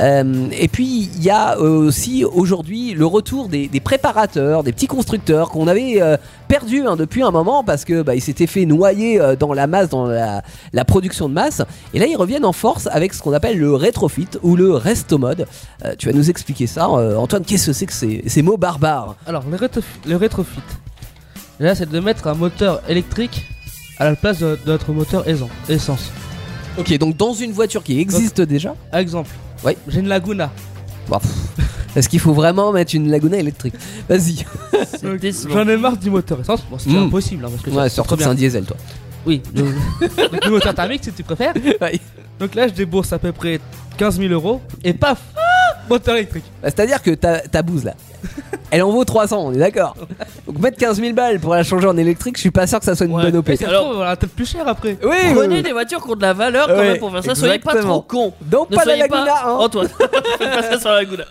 Et puis il y a aussi aujourd'hui le retour des, des préparateurs, des petits constructeurs qu'on avait perdus hein, depuis un moment parce que bah, ils s'étaient fait noyer euh, dans la masse, dans la, la production de masse. Et là, ils reviennent en force avec ce qu'on appelle le rétrofit ou le resto mode. Euh, tu vas nous expliquer ça, euh, Antoine. Qu'est-ce que c'est que ces, ces mots barbares?
Alors, le, rétrof- le rétrofit, là, c'est de mettre un moteur électrique à la place de, de notre moteur essence.
Ok, donc dans une voiture qui existe déjà?
Exemple,
Ouais.
j'ai une Laguna.
Pff, Est-ce qu'il faut vraiment mettre une Laguna électrique Vas-y.
J'en ai marre du moteur essence. Bon, c'est
Mm.
impossible hein, parce que
Ouais,
c'est
surtout que c'est un diesel, toi.
Oui, le, donc le moteur thermique si tu préfères.
Ouais.
Donc là, je débourse à peu près 15 000 euros et paf, moteur électrique.
Bah, C'est-à-dire que ta, ta bouse là, elle en vaut 300, on est d'accord. Donc mettre 15 000 balles pour la changer en électrique, je suis pas sûr que ça soit une
Ouais.
bonne OP.
Alors-
on va peut-être plus cher après.
Oui, oui,
Prenez
oui.
des voitures qui ont de la valeur quand
Ouais,
même pour faire ça. Soyez pas
exactement.
trop cons.
Donc
Ne
pas la
soyez
Laguna,
pas.
hein.
Antoine, faites pas ça sur la Laguna.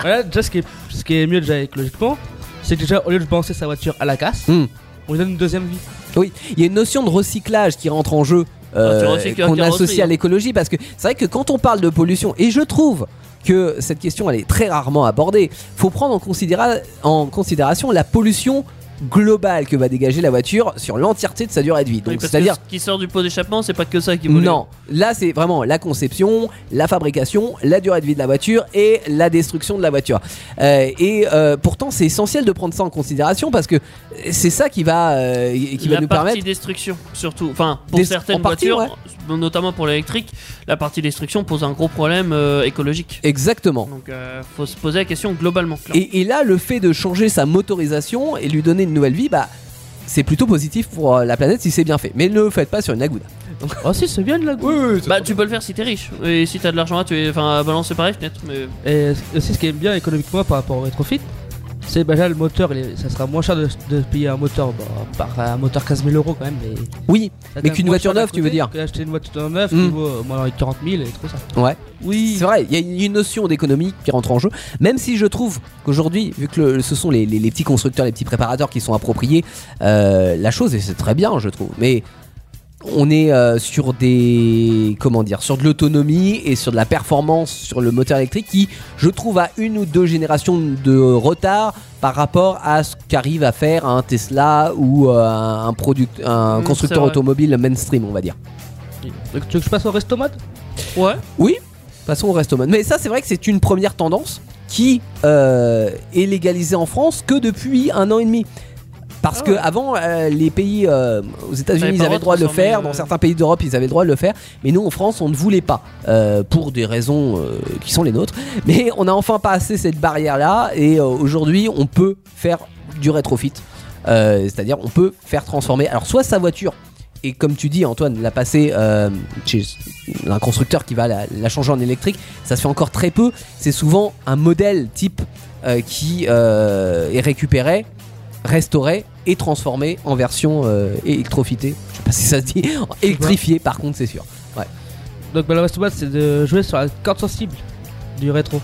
Voilà, déjà ce qui est, ce qui est mieux déjà écologiquement, c'est que déjà au lieu de balancer sa voiture à la casse,
Hmm.
on lui donne une deuxième vie.
Oui, il y a une notion de recyclage qui rentre en jeu euh,
Ah, tu recycles la
qu'on
carrosserie,
associe à
hein.
l'écologie parce que c'est vrai que quand on parle de pollution, et je trouve que cette question elle est très rarement abordée, faut prendre en, considéra- en considération la pollution globale que va dégager la voiture sur l'entièreté de sa durée de vie. Donc c'est-à-dire
ce qui sort du pot d'échappement, c'est pas que ça qui pollue.
non, là c'est vraiment la conception, la fabrication, la durée de vie de la voiture et la destruction de la voiture. Euh, et euh, pourtant c'est essentiel de prendre ça en considération parce que c'est ça qui va, euh, qui va
la
nous
partie
permettre.
destruction, surtout. Enfin, pour
Des-
certaines
en partie,
voitures, notamment pour l'électrique, la partie destruction pose un gros problème euh, écologique.
Exactement.
Donc, euh, faut se poser la question globalement.
Et, et là, le fait de changer sa motorisation et lui donner une nouvelle vie, bah, c'est plutôt positif pour euh, la planète si c'est bien fait. Mais ne le faites pas sur une Laguna.
Oh si, c'est bien de la
Bah, tu peux le faire si t'es riche. Et si t'as de l'argent là, tu es. Enfin, à balancer par les fenêtres. Mais
Et aussi, ce qui est bien économiquement par rapport au rétrofit, c'est bah, déjà le moteur, ça sera moins cher de, de payer un moteur, bah, par un moteur 15 000 euros quand même. Mais,
Oui, Mais qu'une voiture neuve, tu veux dire
Acheter une voiture neuve
Mm.
qui vaut euh, moins 40 000 et tout ça.
ouais.
oui.
C'est vrai, il y a une notion d'économie qui rentre en jeu. Même si je trouve qu'aujourd'hui, vu que le- ce sont les, les- les petits constructeurs, les petits préparateurs qui sont appropriés, euh, la chose, et c'est très bien, je trouve. Mais on est euh, sur des comment dire sur de l'autonomie et sur de la performance sur le moteur électrique qui je trouve a une ou deux générations de retard par rapport à ce qu'arrive à faire un Tesla ou euh, un product, un constructeur automobile mainstream on va dire
tu veux que je passe au resto mode?
Ouais.
Passons au resto mode. Mais ça, c'est vrai que c'est une première tendance qui euh, est légalisée en France que depuis un an et demi. Parce
Ah
que
ouais.
avant, euh, les pays euh, aux États-Unis, ils avaient
le
droit de le faire.
euh,
Dans certains pays d'Europe, ils avaient le droit de le faire. Mais nous, en France, on ne voulait pas euh, pour des raisons euh, qui sont les nôtres. Mais on a enfin passé cette barrière-là et euh, aujourd'hui, on peut faire du rétrofit. Euh, C'est-à-dire, on peut faire transformer. Alors, soit sa voiture. Et comme tu dis, Antoine, la passer euh, chez un constructeur qui va la, la changer en électrique, ça se fait encore très peu. C'est souvent un modèle type euh, qui euh, est récupéré, restauré et transformé en version euh, électrofitée. Je sais pas si ça se dit. Électrifié, par contre, c'est sûr.
Donc bah, le resto mode, c'est de jouer sur la corde sensible du rétro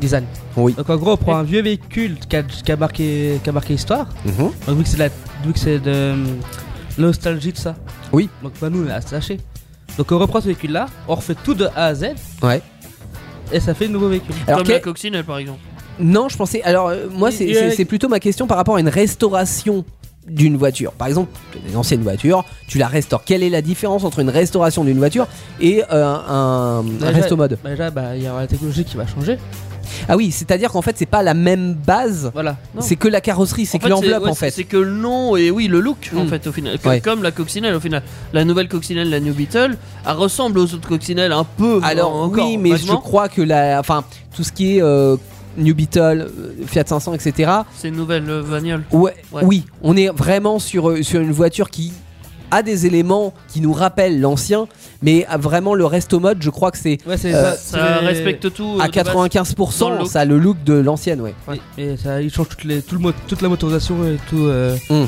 design.
Oui.
Donc en gros, on prend un vieux véhicule qui a, qui a marqué, qui a marqué histoire.
Mhm.
Donc vu que c'est de la, de nostalgie de ça.
Oui.
Donc bah nous on a sachet. Donc on reprend ce véhicule là, on refait tout de A à Z
Ouais.
et ça fait un nouveau véhicule.
Alors,
Comme la coccinelle par exemple.
Non, je pensais. Alors, euh, moi,
Il-
c'est
il-
c'est- c'est plutôt ma question par rapport à une restauration d'une voiture. Par exemple, une ancienne voiture, tu la restaures. Quelle est la différence entre une restauration d'une voiture et euh, un, un
Déjà-
resto mode?
Bah, déjà bah il y aura la technologie qui va changer.
Ah oui, c'est-à-dire qu'en fait, c'est pas la même base.
Voilà.
Non.
C'est que la carrosserie, c'est
En
que
fait,
l'enveloppe
ouais,
en fait.
C'est que le nom et oui, le look en
Mm.
fait au final. Que-
Ouais.
Comme la coccinelle au final. La nouvelle coccinelle, la New Beetle, elle ressemble aux autres coccinelles un peu.
Alors
en- encore,
oui, mais je crois que la, enfin, tout ce qui est euh, New Beetle, euh, Fiat 500, etc.
C'est une nouvelle euh, bagnole.
Ouais,
Ouais.
Oui, on est vraiment sur, euh, sur une voiture qui a des éléments qui nous rappellent l'ancien, mais a vraiment le resto mode, je crois que c'est
Ouais c'est
Euh,
ça.
Ça respecte tout. euh,
à
de base.
95%,
dans le look.
ça a le look de l'ancienne, ouais.
Oui, et ça, ils changent toutes les, tout le toute la motorisation et tout euh,
Mm.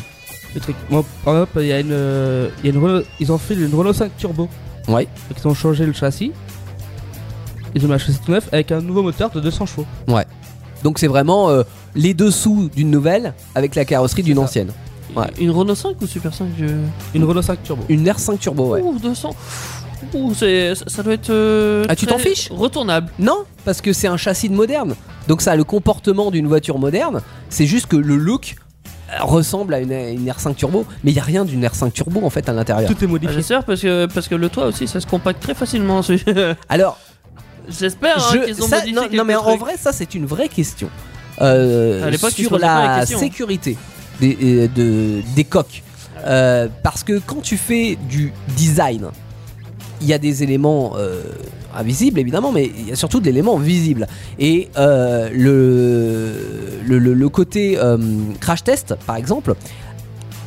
le truc. Bon, par exemple, il y a une, il y a une Renault- ils ont fait une Renault 5 Turbo.
Ouais.
Donc ils ont changé le châssis. Ils ont châssis tout neuf avec un nouveau moteur de 200 chevaux.
Donc c'est vraiment euh, les dessous d'une nouvelle avec la carrosserie d'une ancienne. Ouais.
Une Renault 5 ou Super 5 je...
Une Renault 5 Turbo.
Une R5 Turbo, ouais.
Ouh, 200. Ouh, c'est, ça- ça doit être. euh,
Ah, tu t'en fiches
Retournable.
Non, parce que c'est un châssis de moderne. Donc ça a le comportement d'une voiture moderne. C'est juste que le look euh, ressemble à une, une R5 Turbo, mais il y a rien d'une R5 Turbo en fait à l'intérieur.
Tout est
Ah,
modifié.
J'espère parce que, parce que le toit aussi ça se compacte très facilement.
Alors,
J'espère hein,
je-
qu'ils ont
ça-
modifié
non, mais en vrai, ça c'est une vraie question. Euh,
À l'époque,
sur
la
la
question.
sécurité des, euh, de- des coques. Euh, parce que quand tu fais du design il y a des éléments invisibles évidemment, mais il y a surtout de l'élément visible. Et le, le, côté crash test, par exemple,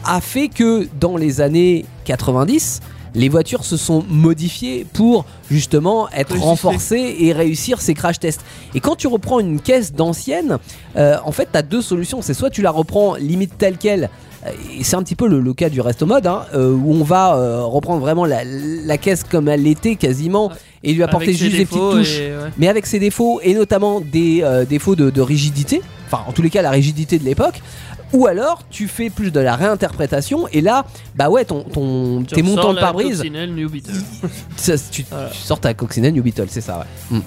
a fait que dans les années 90, les voitures se sont modifiées pour justement être
Résister.
renforcées et réussir ces crash tests. Et quand tu reprends une caisse d'ancienne, euh, en fait, tu as deux solutions. C'est soit tu la reprends limite telle qu'elle, euh, et c'est un petit peu le, le cas du resto mode, hein, euh, où on va euh, reprendre vraiment la, la caisse comme elle était quasiment et lui apporter
Avec
juste des petites touches
ouais.
mais avec ses défauts et notamment des euh, défauts de, de rigidité, enfin en tous les cas la rigidité de l'époque. Ou alors tu fais plus de la réinterprétation et là, bah ouais, ton, ton,
Tu
tes montants de pare-brise,
coccinelle New Beetle.
ça, tu,
Voilà.
tu sors ta coccinelle New Beetle, c'est ça, ouais. Mm.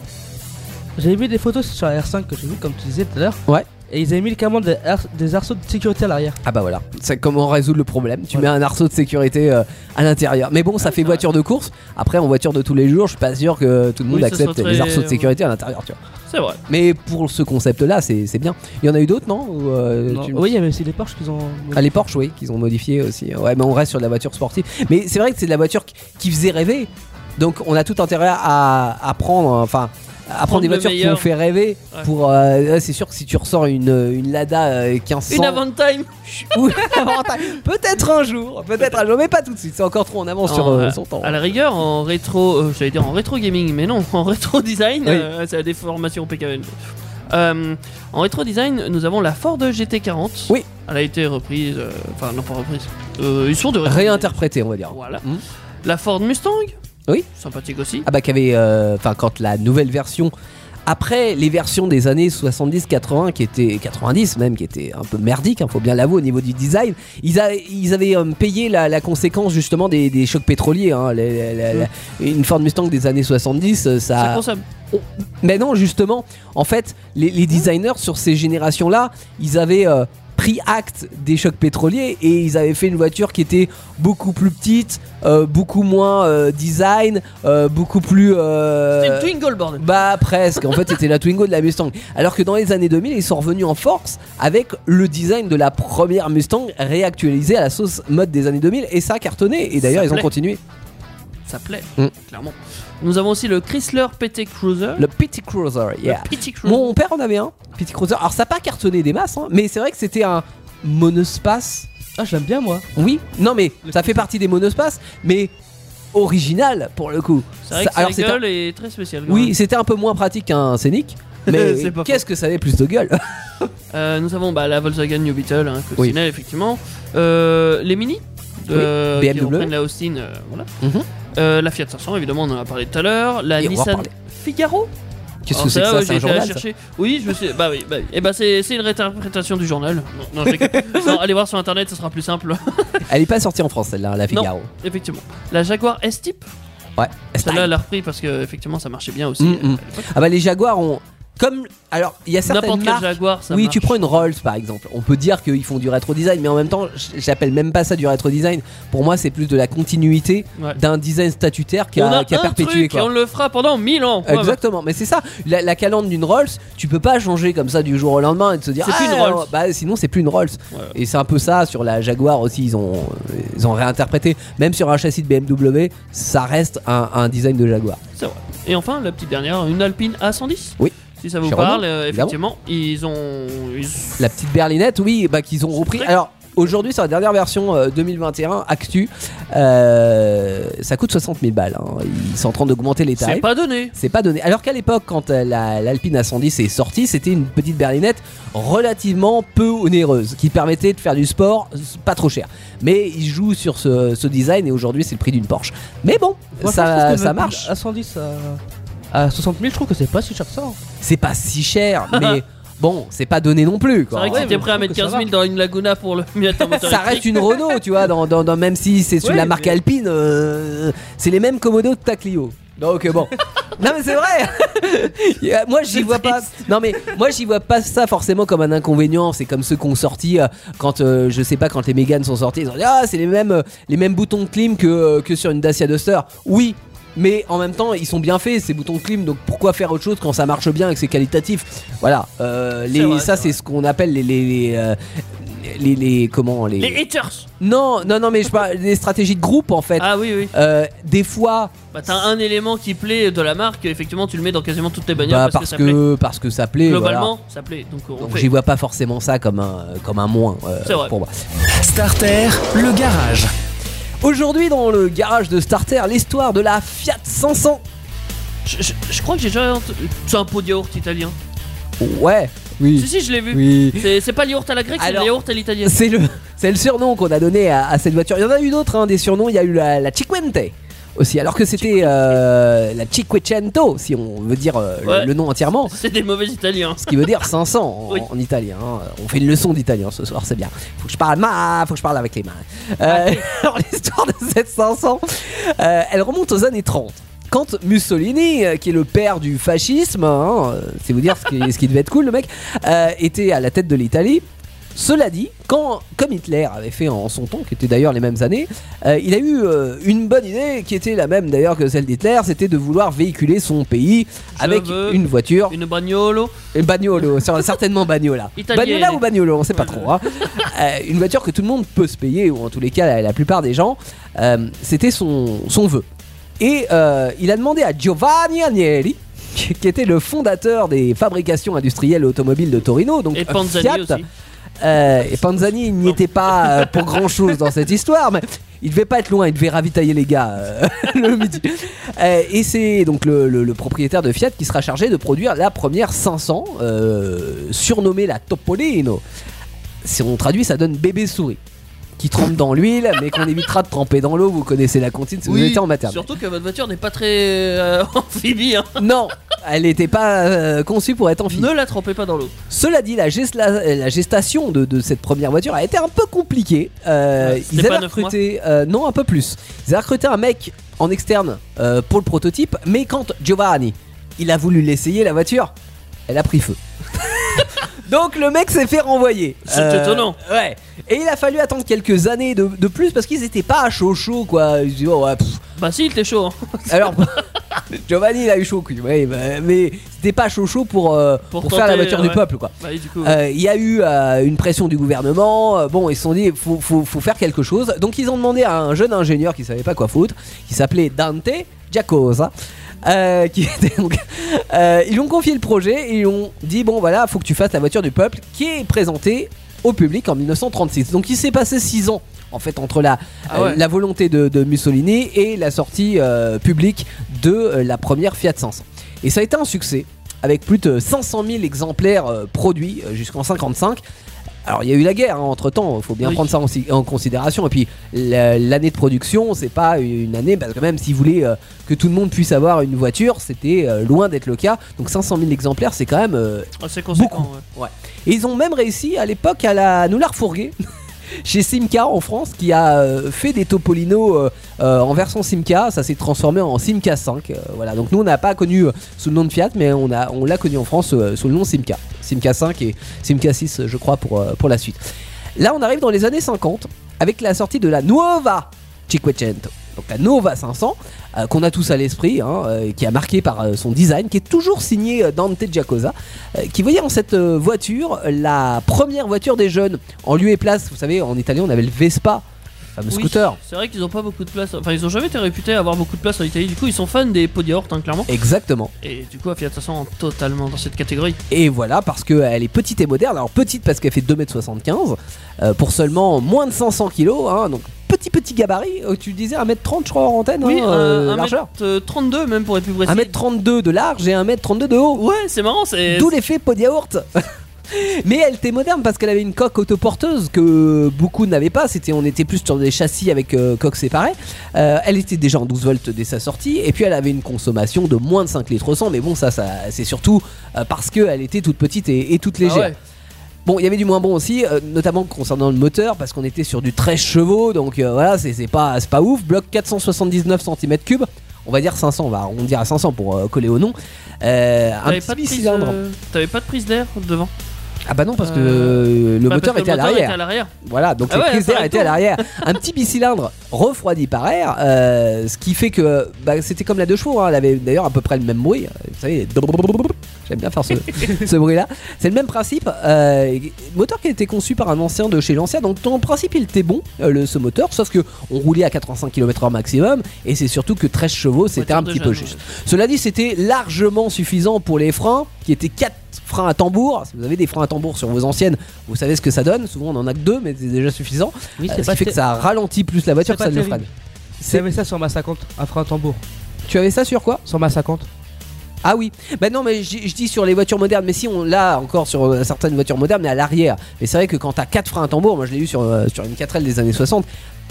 J'avais vu des photos sur la R5 que j'ai vu, comme tu disais tout à l'heure.
Ouais.
Et ils avaient mis carrément des, ar- des arceaux de sécurité à l'arrière.
Ah bah voilà, c'est comment résoudre le problème. Tu mets un arceau de sécurité euh, à l'intérieur. Mais bon, ça fait voiture de course. Après, en voiture de tous les jours, je suis pas sûr que tout le monde
Oui,
accepte les arceaux de sécurité à l'intérieur. Tu vois.
C'est vrai.
Mais pour ce concept-là, c'est c'est bien. Il y en a eu d'autres, non Ou, euh,
Non.
tu-
Oui, il y avait aussi des Porsche qu'ils ont.
Ah, les Porsche, oui, qu'ils ont modifié aussi. Ouais, mais on reste sur de la voiture sportive. Mais c'est vrai que c'est de la voiture qui, qui faisait rêver. Donc on a tout intérêt à, à prendre, enfin, à prendre des voitures qui ont fait rêver.
Ouais.
Pour, euh, c'est sûr que si tu ressors une, une Lada euh, 1500,
Une Avantime
ou- peut-être un jour, peut-être un jour, mais pas tout de suite. C'est encore trop en avance sur
En,
euh,
euh,
son temps.
À la rigueur, en rétro, euh, j'allais dire en rétro gaming, mais non, en rétro design,
Oui.
euh, c'est la déformation PKN. Euh, en rétro design, nous avons la Ford GT40.
Oui.
Elle a été reprise, euh, enfin non pas reprise. Euh, ils sont de rétro-
Réinterprété, on va dire.
Voilà.
Mm.
La Ford Mustang.
Oui.
Sympathique aussi.
Ah bah qu'il y avait, euh, enfin quand la nouvelle version, après les versions des années 70-80 qui étaient 90 même, qui étaient un peu merdiques, il faut bien l'avouer au niveau du design, ils, a- ils avaient euh, payé la, la conséquence justement des, des chocs pétroliers. hein.
Mm.
les- une Ford Mustang des années 70, euh,
Ça
ça,
consomme.
mais non, justement, en fait, les, les designers sur ces générations-là, ils avaient euh, pris acte des chocs pétroliers et ils avaient fait une voiture qui était beaucoup plus petite, euh, beaucoup moins euh, design, euh, beaucoup plus.
C'est une Twingo le bordel.
bah presque, en fait c'était la Twingo de la Mustang. Alors que dans les années 2000, ils sont revenus en force avec le design de la première Mustang réactualisé à la sauce mode des années 2000 et ça a cartonné et d'ailleurs ils ont continué.
Ça plaît,
Mm.
clairement. Nous avons aussi le Chrysler PT Cruiser.
Le Petit Cruiser, yeah.
Le PT Cruiser.
Mon père en avait un, Petit Cruiser. Alors ça n'a pas cartonné des masses, hein, mais c'est vrai que c'était un monospace.
Ah, je l'aime bien moi.
Oui, non mais ça fait partie des monospaces, mais original pour le coup.
C'est vrai que
alors, c'était
gueule est très spéciale. quand
Oui, c'était un peu moins pratique qu'un Scénic. Mais
C'est pas
qu'est-ce que ça avait plus de gueule
Euh, nous avons bah, la Volkswagen New Beetle, hein, coccinelle, effectivement. Euh, les Mini euh,
Oui,
qui
BMW.
reprennent la Austin, euh, voilà.
Mhm.
Euh, la Fiat 500, évidemment, on en a parlé tout à l'heure. La
Et
Nissan. Figaro.
Qu'est-ce
Alors,
que c'est que ça C'est un
la
journal ça.
Oui, je me suis. Bah oui, bah, et bah c'est une réinterprétation du journal. Non, non. Non, allez voir sur internet, ce sera plus simple.
Elle est pas sortie en France celle-là, la Figaro.
effectivement. La Jaguar S-Type.
Ouais.
Celle-là, elle a repris parce que effectivement, ça marchait bien aussi.
Mm, mm. Ah bah les Jaguars ont comme alors il y a certaines
N'importe quel
marques
Jaguar, ça
oui,
marche.
tu prends une Rolls par exemple. On peut dire qu'ils font du rétro design, mais en même temps, j'appelle même pas ça du rétro design. Pour moi, c'est plus de la continuité
Ouais.
d'un design statutaire qui
on
a,
a
qui a
un
perpétué
truc
quoi.
et on le fera pendant 1000 ans. Ouais,
Exactement, mais c'est ça. La, la calandre d'une Rolls, tu peux pas changer comme ça du jour au lendemain et te dire
C'est plus
ah,
une Rolls.
Bah sinon c'est plus une Rolls.
Ouais.
Et c'est un peu ça sur la Jaguar aussi. Ils ont ils ont réinterprété. Même sur un châssis de BMW, ça reste un, un design de Jaguar.
C'est vrai. Et enfin, la petite dernière, une Alpine A110.
Oui.
Si ça vous
Chez
parle,
Renault,
euh, effectivement, ils ont. ils-
La petite berlinette, oui, bah qu'ils ont repris.
vrai.
Alors aujourd'hui sur la dernière version euh, 2021 Actu, euh, ça coûte 60 000 balles. hein. Ils sont en train d'augmenter les
C'est
tarifs.
pas donné.
C'est pas donné. Alors qu'à l'époque, quand euh, la- l'Alpine A110 est sortie, c'était une petite berlinette relativement peu onéreuse qui permettait de faire du sport euh, pas trop cher. Mais ils jouent sur ce, ce design et aujourd'hui c'est le prix d'une Porsche. Mais bon,
Moi,
ça, ça marche.
À 110 à, à 60 000, je trouve que c'est pas si cher que ça. hein.
C'est pas si cher, mais bon, c'est pas donné non plus.
C'est
Quoi.
vrai que
Ouais,
si t'es prêt à mettre
trouve que
15
ça
000 dans une Laguna pour le mettre en moteur
ça reste une Renault, tu vois, dans, dans- dans- même si c'est sur
Ouais,
la marque
mais-
Alpine, euh, c'est les mêmes commodos que ta Clio. Donc euh, bon. non mais c'est vrai. A- moi j'y vois pas. Non mais moi j'y vois pas ça forcément comme un inconvénient. C'est comme ceux qui ont sorti euh, quand euh, je sais pas quand les Mégane sont sortis. Ils ont dit ah c'est les mêmes euh, les mêmes boutons de clim que euh, que sur une Dacia Duster. Oui. Mais en même temps, ils sont bien faits ces boutons de clim, donc pourquoi faire autre chose quand ça marche bien et que c'est qualitatif? Voilà, euh, les,
vrai,
ça
c'est
ce qu'on appelle les, les, les, euh, les, les comment les,
Les haters
non non non mais je parle des stratégies de groupe en fait.
Ah oui, oui.
Euh, des fois,
Bah, t'as un élément qui plaît de la marque, effectivement, tu le mets dans quasiment toutes tes bagnoles
bah,
parce, que ça plaît.
parce que ça plaît. voilà.
Globalement, ça plaît. Donc,
j'y vois pas forcément ça comme un comme un moins euh,
C'est vrai.
pour moi.
Starter, le garage.
Aujourd'hui dans le garage de Starter, l'histoire de la Fiat 500.
Je, je- je crois que j'ai déjà. C'est un pot de yaourt italien.
Ouais, oui.
Si, si, je l'ai vu.
Oui.
C'est- C'est pas le yaourt à la grecque, c'est le yaourt à l'italienne.
C'est le, c'est le surnom qu'on a donné à, à cette voiture. Il y en a eu d'autres, hein, des surnoms. Il y a eu la, la Cinquante aussi, alors que c'était euh, la Cinquecento, si on veut dire euh, le-
Ouais.
le, nom entièrement.
C'est des mauvais italiens.
Ce qui veut dire 500 en,
Oui.
en italien. hein. On fait une leçon d'italien ce soir, c'est bien. Faut que je parle ma, faut que je parle avec les mains. Euh, alors l'histoire de cette 500, euh, elle remonte aux années 30. Quand Mussolini, euh, qui est le père du fascisme, hein, euh, c'est vous dire ce qui, ce qui devait être cool le mec, euh, était à la tête de l'Italie. Cela dit, quand, comme Hitler avait fait en son temps, qui était d'ailleurs les mêmes années, euh, il a eu euh, une bonne idée qui était la même d'ailleurs que celle d'Hitler, c'était de vouloir véhiculer son pays
Je
avec une voiture
Une bagnolo.
et Bagnolo, certainement Bagnola.
Italienne.
Bagnola ou Bagnolo, on sait pas trop. hein. Euh, une voiture que tout le monde peut se payer, ou en tous les cas la, la plupart des gens. C'était son, son vœu. Et il a demandé à Giovanni Agnelli, qui était le fondateur des fabrications industrielles automobiles de Torino, donc
Et
Fiat.
aussi.
Euh, et Panzani n'y était pas euh, pour grand chose dans cette histoire, mais il devait pas être loin, il devait ravitailler les gars euh, le midi. Et c'est donc le, le- le propriétaire de Fiat qui sera chargé de produire la première 500, euh, surnommée la Topolino. Si on traduit, ça donne bébé souris. Qui trempe dans l'huile, mais qu'on évitera de tremper dans l'eau. Vous connaissez la comptine si vous étiez en maternelle.
Surtout que votre voiture n'est pas très euh, amphibie. Hein.
Non, elle n'était pas euh, conçue pour être amphibie.
Ne la trempez pas dans l'eau.
Cela dit, la, gesta- la gestation de, de cette première voiture a été un peu compliquée. Euh, ils avaient recruté, non, un peu plus. Ils avaient recruté un mec en externe pour le prototype, mais quand Giovanni, il a voulu l'essayer, la voiture, elle a pris feu. Donc le mec s'est fait renvoyer. Euh,
C'est étonnant.
Ouais. Et il a fallu attendre quelques années de, de plus parce qu'ils étaient pas à chaud chaud quoi. Ils disaient, oh, ouais, pff.
Bah si, il était chaud. hein.
Alors Giovanni il a eu chaud. Ouais, bah, mais c'était pas chaud chaud pour, euh,
Pour
pour, faire la voiture du peuple quoi.
Bah,
Euh, Il y a eu euh, une pression du gouvernement. Euh, Bon, ils se sont dit, faut, faut, faut faire quelque chose. Donc, ils ont demandé à un jeune ingénieur qui savait pas quoi foutre, qui s'appelait Dante Giacosa. Euh, qui était donc, euh, ils lui ont confié le projet et ils ont dit bon voilà faut que tu fasses la voiture du peuple qui est présentée au public en 1936 donc il s'est passé 6 ans en fait entre la,
Ah ouais.
euh, la volonté de, de Mussolini et la sortie publique de la première Fiat 500 et ça a été un succès avec plus de 500 000 exemplaires produits jusqu'en 55. Alors il y a eu la guerre entre temps, il faut bien
Oui.
prendre ça en, si- en considération. Et puis la- l'année de production, c'est pas une année, parce que même s'ils voulaient euh, que tout le monde puisse avoir une voiture, c'était euh, loin d'être le cas. Donc 500 000 exemplaires, c'est quand même. euh,
ah, c'est conséquent.
beaucoup.
ouais.
Et ils ont même réussi à l'époque à, la, à nous la refourguer. Chez Simca en France, qui a euh, fait des Topolino euh, euh, en version Simca, ça s'est transformé en Simca 5. euh, voilà, donc nous on n'a pas connu sous le nom de Fiat, mais on a, on l'a connu en France sous le nom Simca. Simca 5 et Simca 6, je crois, pour, pour la suite. Là, on arrive dans les années 50 avec la sortie de la Nuova Cinquecento. Donc la Nova 500, euh, qu'on a tous à l'esprit, hein, euh, qui a marqué par euh, son design, qui est toujours signé Dante Giacosa, qui voyait en cette voiture la première voiture des jeunes. En lieu et place, vous savez, en italien, on avait le Vespa,
Oui,
scooter.
C'est vrai qu'ils ont pas beaucoup de place. Enfin, ils ont jamais été réputés avoir beaucoup de place en Italie. Du coup, ils sont fans des pots de yaourt, hein, clairement.
Exactement.
Et du coup, Fiat 500 est totalement dans cette catégorie.
Et voilà, parce qu'elle est petite et moderne. Alors petite parce qu'elle fait 2m75, euh, pour seulement moins de 500 kg, hein, donc petit petit gabarit. Euh, tu disais 1m30 je crois en antenne,
Oui,
hein,
un-
euh,
euh, 32 même pour être plus précis.
1m32 de large et 1m32 de haut.
Ouais, c'est marrant. C'est
D'où l'effet pot de yaourt. Mais elle était moderne parce qu'elle avait une coque autoporteuse que beaucoup n'avaient pas. C'était, on était plus sur des châssis avec euh, coque séparée. Euh, elle était déjà en 12 volts dès sa sortie. Et puis elle avait une consommation de moins de 5 litres 100. Mais bon, ça, ça c'est surtout euh, parce qu'elle était toute petite et, et toute
Ah
légère.
ouais.
Bon, il y avait du moins bon aussi, euh, notamment concernant le moteur, parce qu'on était sur du 13 chevaux, donc euh, voilà, c'est pas, pas ouf. Bloc 479 cm3, on va dire 500, on va arrondir à 500 pour euh, coller au nom. Un petit
pas de prise,
bicylindre.
T'avais pas de prise d'air devant?
Ah bah non, parce que
Euh,
le
Bah,
moteur était à
le moteur
l'arrière.
était à l'arrière.
Voilà, donc
Ah
les
ouais,
prises
ça
d'air étaient à l'arrière. Un petit bicylindre refroidi par air, euh, ce qui fait que bah, c'était comme la deux chevaux, hein, elle avait d'ailleurs à peu près le même bruit. Vous savez, J'aime bien faire ce, ce bruit-là. C'est le même principe. euh, moteur qui a été conçu par un ancien de chez Lancia. Donc, en principe, il était bon, euh, le, ce moteur. Sauf que on roulait à 85 km/h maximum. Et c'est surtout que 13 chevaux, c'était un petit peu juste. Cela dit, c'était largement suffisant pour les freins, qui étaient 4 freins à tambour. Si vous avez des freins à tambour sur vos anciennes, vous savez ce que ça donne. Souvent, on en a que deux, mais c'est déjà suffisant.
Oui,
Euh,
c'est
ce
pas
qui fait que ça ralentit plus la voiture que ça ne le freine.
J'avais ça sur ma 50, un frein à tambour.
Tu avais ça sur quoi?
Sur ma 50.
Ah oui, bah non, mais je dis sur les voitures modernes, mais si on l'a encore sur euh, certaines voitures modernes, mais à l'arrière. Mais c'est vrai que quand t'as 4 freins à tambour, moi je l'ai eu sur, euh, sur une 4L des années 60.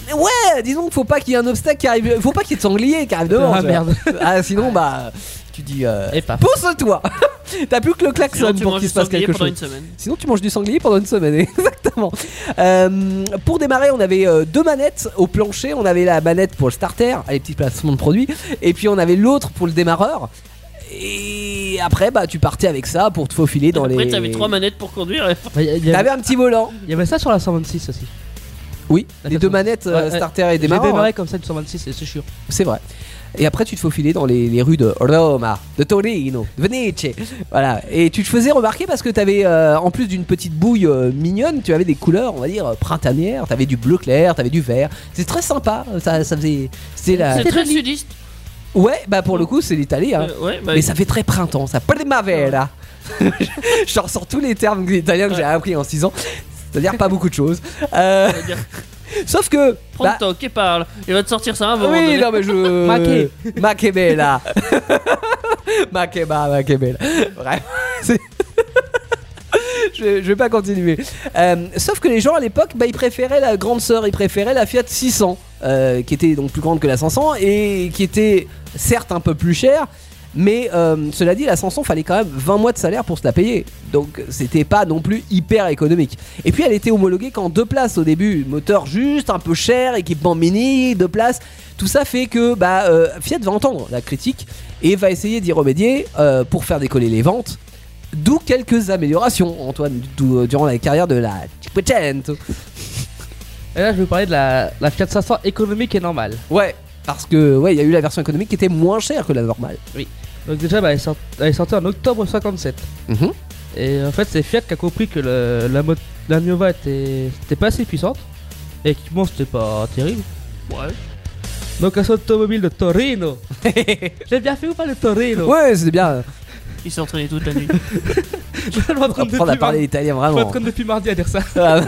Mais ouais, disons qu'il faut pas qu'il y ait un obstacle qui arrive, faut pas qu'il y ait de sanglier qui arrive devant.
Ah merde.
Ah sinon, bah, tu dis, euh,
Et pas.
pousse-toi T'as plus que le
Sinon,
klaxon
tu
pour
manges
qu'il
du
se passe
sanglier
quelque
pendant
chose.
une semaine.
Sinon, tu manges du sanglier pendant une semaine, exactement. Euh, pour démarrer, on avait euh, deux manettes au plancher. On avait la manette pour le starter, les petits placements de produits, et puis on avait l'autre pour le démarreur. Et après, bah, tu partais avec ça pour te faufiler dans
Après,
les.
t'avais trois manettes pour conduire. et-
Bah,
T'avais un petit volant.
il y avait ça sur la 126 aussi.
Oui,
La
les deux
400.
manettes euh,
Ouais,
starter et
J'ai
démarreur.
démarré comme ça une 126 et c'est chiant.
C'est vrai. Et après, tu te faufilais dans les, les rues de Roma, de Torino, de Venezia. Voilà. Et tu te faisais remarquer parce que tu avais, en plus d'une petite bouille euh, mignonne, tu avais des couleurs, on va dire, euh, printanières. Tu avais du bleu clair, tu avais du vert. C'est très sympa. Ça, ça faisait. C'était la.
C'est très sudiste.
Ouais, bah pour le coup, c'est l'italien. hein.
Euh, ouais, bah,
Mais ça fait très printemps, ça. Primavera. Je ressors tous les termes italiens que j'ai appris en 6 ans. C'est-à-dire pas beaucoup de choses. Euh, sauf que.
Prends
bah,
qui parle. Il va te sortir ça moment
oui, non, mais je.
Maquet.
Makebela. Makeba, Makebela. Bref. je, je vais pas continuer. Euh, sauf que les gens à l'époque, bah, ils préféraient la grande sœur, ils préféraient la Fiat 600, euh, qui était donc plus grande que la 500 et qui était certes un peu plus chère. Mais euh, cela dit, la 500 fallait quand même 20 mois de salaire pour se la payer. Donc c'était pas non plus hyper économique. Et puis elle était homologuée qu'en deux places au début. Moteur juste, un peu cher, équipement mini, deux places. Tout ça fait que bah, euh, Fiat va entendre la critique et va essayer d'y remédier euh, pour faire décoller les ventes. D'où quelques améliorations, Antoine, du- durant la carrière de la Cinquecento.
Et là, je vais vous parler de la, la Fiat 500 économique et normale.
Ouais, parce que ouais, il y a eu la version économique qui était moins chère que la normale.
Donc, déjà, bah, elle, est sorti- elle est sortie en octobre 57.
Mhm.
Et en fait, c'est Fiat qui a compris que le- la, la Nova était, était pas assez puissante. Et l'équipement, c'était pas terrible.
Ouais.
Donc, un automobile de Torino. J'ai bien fait ou pas le Torino?
Ouais, c'est bien.
Il s'est entraîné toute la nuit.
Je vais
Apprendre à parler italien
je
vraiment.
m'entraîne depuis mardi à dire ça.
Ah,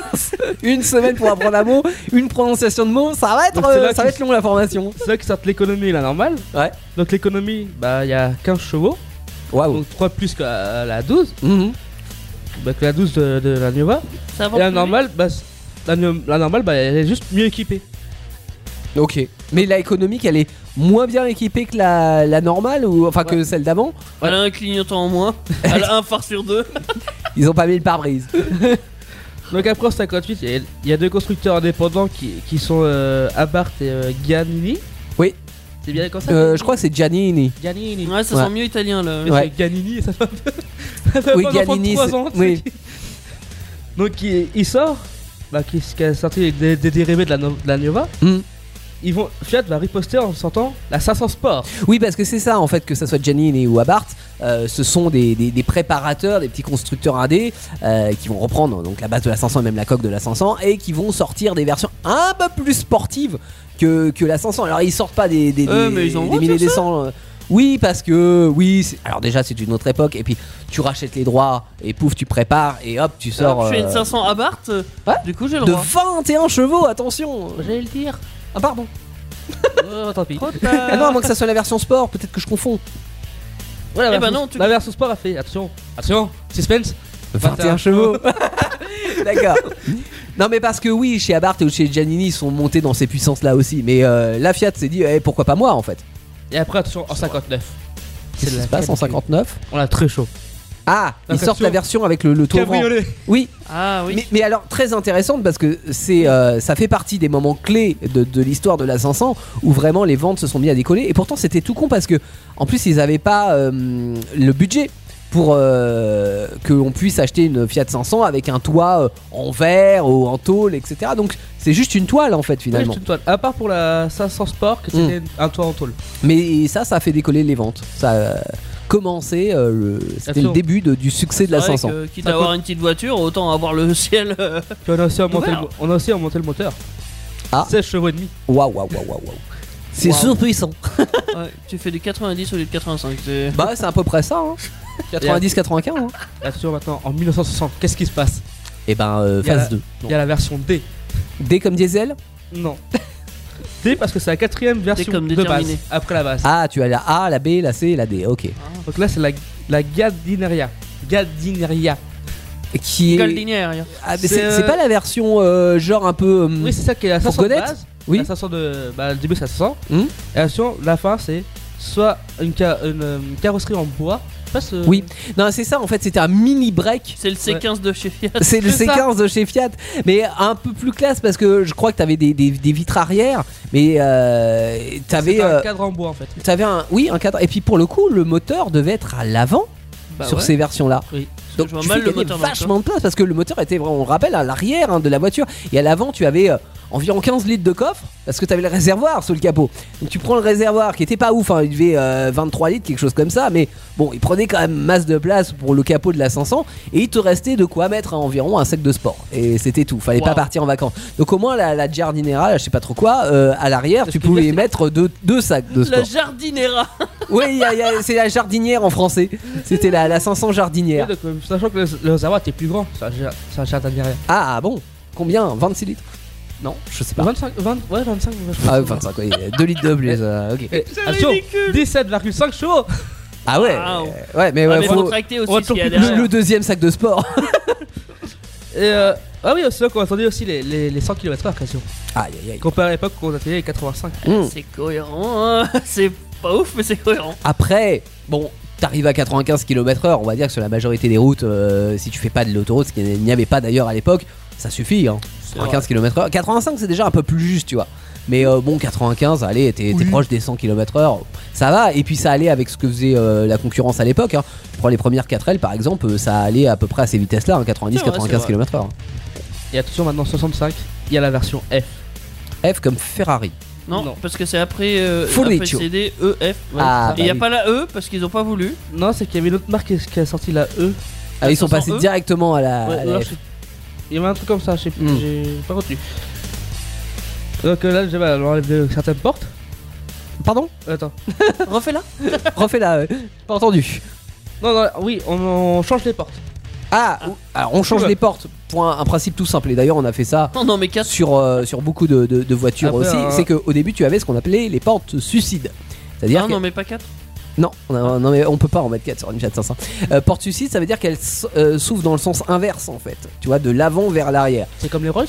une semaine pour apprendre un mot, une prononciation de mot, ça va être, euh, ça va être long la formation.
C'est là qu'ils sortent l'économie et la normale.
Ouais.
Donc, l'économie, bah, il y a 15 chevaux.
Waouh.
Donc, 3 plus que la, la 12.
Mhm.
Bah, que la 12 de, de la Nova.
Ça
Et la normale, bah, la normale, bah, elle est juste mieux équipée.
Ok. Mais la économique, elle est moins bien équipée que la, la normale ou enfin que celle d'avant.
Elle a un clignotant en moins. Elle a un phare sur deux.
Ils ont pas mis le pare-brise.
Donc après en 58, il y a- il y, a deux constructeurs indépendants qui, qui sont euh, Abarth et euh, Giannini.
Oui.
C'est bien comme ça
Euh, je crois que c'est Giannini.
Giannini.
Ouais, ça
Ouais.
sent mieux italien là.
Mais
Ouais.
Giannini, ça fait un peu. ça fait
Oui,
de
Giannini,
3
c'est-
ans,
oui.
Donc il, il sort, bah, qui, qui a sorti des, des dérivés de la, no- de la Nova.
Hmm.
Ils vont, Fiat va riposter en sortant la 500 Sport.
Oui, parce que c'est ça en fait, que ça soit Giannini ou Abarth, euh, ce sont des, des- des préparateurs, des petits constructeurs indés euh, qui vont reprendre donc la base de la 500 et même la coque de la 500 et qui vont sortir des versions un peu plus sportives que, que la 500. Alors ils sortent pas des, des,
Euh,
des-
mais ils en
des
sur
des cents, euh, Oui, parce que oui. Alors déjà c'est une autre époque et puis tu rachètes les droits et pouf tu prépares et hop tu sors
Alors, je fais une
euh,
500 Abarth.
Ouais.
Du coup, j'ai le
de
droit.
21 chevaux. Attention.
J'allais le dire.
Ah pardon.
Oh, tant pis.
Ah non, à moins que ça soit la version sport. Peut-être que je confonds.
Ouais, la
Eh bah
version-
non, tu-
La version Sport a fait. Attention, attention, suspense.
21 chevaux. D'accord. Non mais parce que oui, chez Abarth ou chez Giannini, ils sont montés dans ces puissances-là aussi. Mais euh, la Fiat s'est dit, eh, pourquoi pas moi en fait?
Et après, attention, en 59.
Qu'est-ce qui
la
se passe en
canicule.
59
On a très chaud.
Ah, ils sortent la version avec le, le.
Cabriolet.
Oui,
Ah oui.
mais, mais alors très intéressante parce que c'est euh, ça fait partie des moments clés de, de l'histoire de la 500 où vraiment les ventes se sont mis à décoller. Et pourtant c'était tout con parce que en plus ils avaient pas euh, le budget pour euh, que l'on puisse acheter une Fiat 500 avec un toit euh, en verre ou en tôle, etc. Donc c'est juste une toile en fait finalement.
C'est une toile. À part pour la 500 Sport, que c'était un toit en tôle.
Mais ça, ça a fait décoller les ventes. Ça, euh, commencé, euh, le- c'était le début de- du succès de la
C'est vrai
500.
que, quitte
Ça
à avoir une petite voiture, autant avoir le ciel. euh,
Puis on a aussi augmenté, le,
Ouvert.
mo- on a aussi augmenté le moteur.
Ah.
16 chevaux et demi.
Waouh, waouh, waouh, waouh. waouh. C'est
Waouh.
surpuissant.
ouais, tu fais du 90 au lieu de 85. c'est-
Bah, c'est à peu près ça. Hein. 90-95. Hein.
Attention maintenant, en 1960, qu'est-ce qui se passe?
Et ben, euh,
Il y a
phase
la-
2.
Il y a la version D.
D comme diesel?
Non. D parce que c'est la quatrième version
comme
de base. Après la base.
Ah, tu as la A, la B, la C et la D. Ok.
Donc là c'est la, la Gadineria. Gadineria.
Qui est.
Rien.
Ah, mais
C'est,
c'est
euh,
c'est pas la version euh, genre un peu. hum,
Oui c'est ça qui est la 500 de base.
Oui.
La 500 de... Bah le début c'est la 500.
Hmm.
Et la version, la fin c'est soit une, ca- une, euh, carrosserie en bois. Pas ce...
Oui. Non, c'est ça en fait, c'était un mini break.
C'est le C15 de chez Fiat.
C'est le
C'est ça.
C15 de chez Fiat, mais un peu plus classe parce que je crois que t'avais des, des, des vitres arrière, mais euh, t'avais.
Un
euh,
cadre en bois en fait.
T'avais un, oui, un cadre. Et puis pour le coup, le moteur devait être à l'avant
Bah
sur
ouais.
ces versions-là.
Oui.
Donc
je vois
tu
mal le moteur
vachement de place parce que le moteur était vraiment, on le rappelle, à l'arrière hein, de la voiture et à l'avant tu avais euh, environ 15 litres de coffre parce que tu avais le réservoir sous le capot. Donc tu prends le réservoir qui était pas ouf, hein, il devait euh, 23 litres, quelque chose comme ça, mais bon, il prenait quand même masse de place pour le capot de la 500 et il te restait de quoi mettre environ un sac de sport et c'était tout. Fallait pas partir en vacances. Donc au moins la, la Giardinera, je sais pas trop quoi, euh, à l'arrière tu pouvais
c'est-
mettre deux, deux sacs de sport.
La jardinera.
Oui, c'est la jardinière en français. C'était la, la 500
Ouais,
jardinière.
donc, sachant que le, le réservoir était plus grand, ça ça Gadineria.
Ah bon Combien? 26 litres? Non, je sais pas.
25, 20, ouais 25. je pense.
Ah, 25, oui, 2 litres de plus. euh, ok.
Et, attention, 17,5 chevaux
Ah ouais,
Wow.
euh, ouais, mais ouais,
mais
faut-
faut tracter
on va
aussi ce qu'il y a
le,
derrière.
le deuxième sac de sport.
Et euh, ah oui, c'est là qu'on attendait aussi les, les, les 100 km/h quasiment.
aïe aïe aïe.
Comparé à l'époque où on attendait les 85.
Hmm.
C'est cohérent, hein. c'est pas ouf, mais c'est cohérent.
Après, bon, t'arrives à 95 km/h, on va dire que sur la majorité des routes, euh, si tu fais pas de l'autoroute, ce qu'il n'y avait pas d'ailleurs à l'époque, ça suffit. Hein. 95 km/h. 85, c'est déjà un peu plus juste, tu vois. Mais euh, bon, 95, allez, t'es proche des 100 km/h, ça va. Et puis ça allait avec ce que faisait euh, la concurrence à l'époque. Hein. Prends les premières 4L par exemple, euh, ça allait à peu près à ces vitesses-là, hein, 90-95
C'est vrai, c'est vrai.
km/h.
Et attention maintenant 65, il y a la version F.
F comme Ferrari.
Non,
Non.
parce que c'est après, euh, après. CD, E, F.
Ah,
Et il y a
bah
pas la E parce qu'ils ont pas voulu.
Non, c'est qu'il y avait une autre marque qui a sorti la E.
Ah, ils sont
500
passés
E
directement à la,
Ouais,
à la
non,
F.
Il y avait un truc comme ça, je sais plus,
Hmm.
j'ai pas retenu. Donc euh, là, j'ai bah, on enlève de- certaines portes.
Pardon?
Attends.
Refais-la.
Refais-la. euh, Pas entendu.
Non, non, oui, on, on change les portes.
Ah, alors on change
Ouais.
les portes pour un, un principe tout simple. Et d'ailleurs, on a fait ça
Non, non, mais 4.
sur, euh, sur beaucoup de, de- de voitures
Après,
aussi. C'est qu'au début, tu avais ce qu'on appelait les portes suicides. C'est-à-dire
Ah
que-
non, mais pas 4.
Non, on a- non, mais on peut pas en mettre 4 sur une Fiat 500. Euh, porte suicide, ça veut dire qu'elle euh, s'ouvre dans le sens inverse en fait. Tu vois, de l'avant vers l'arrière.
C'est comme les Rolls?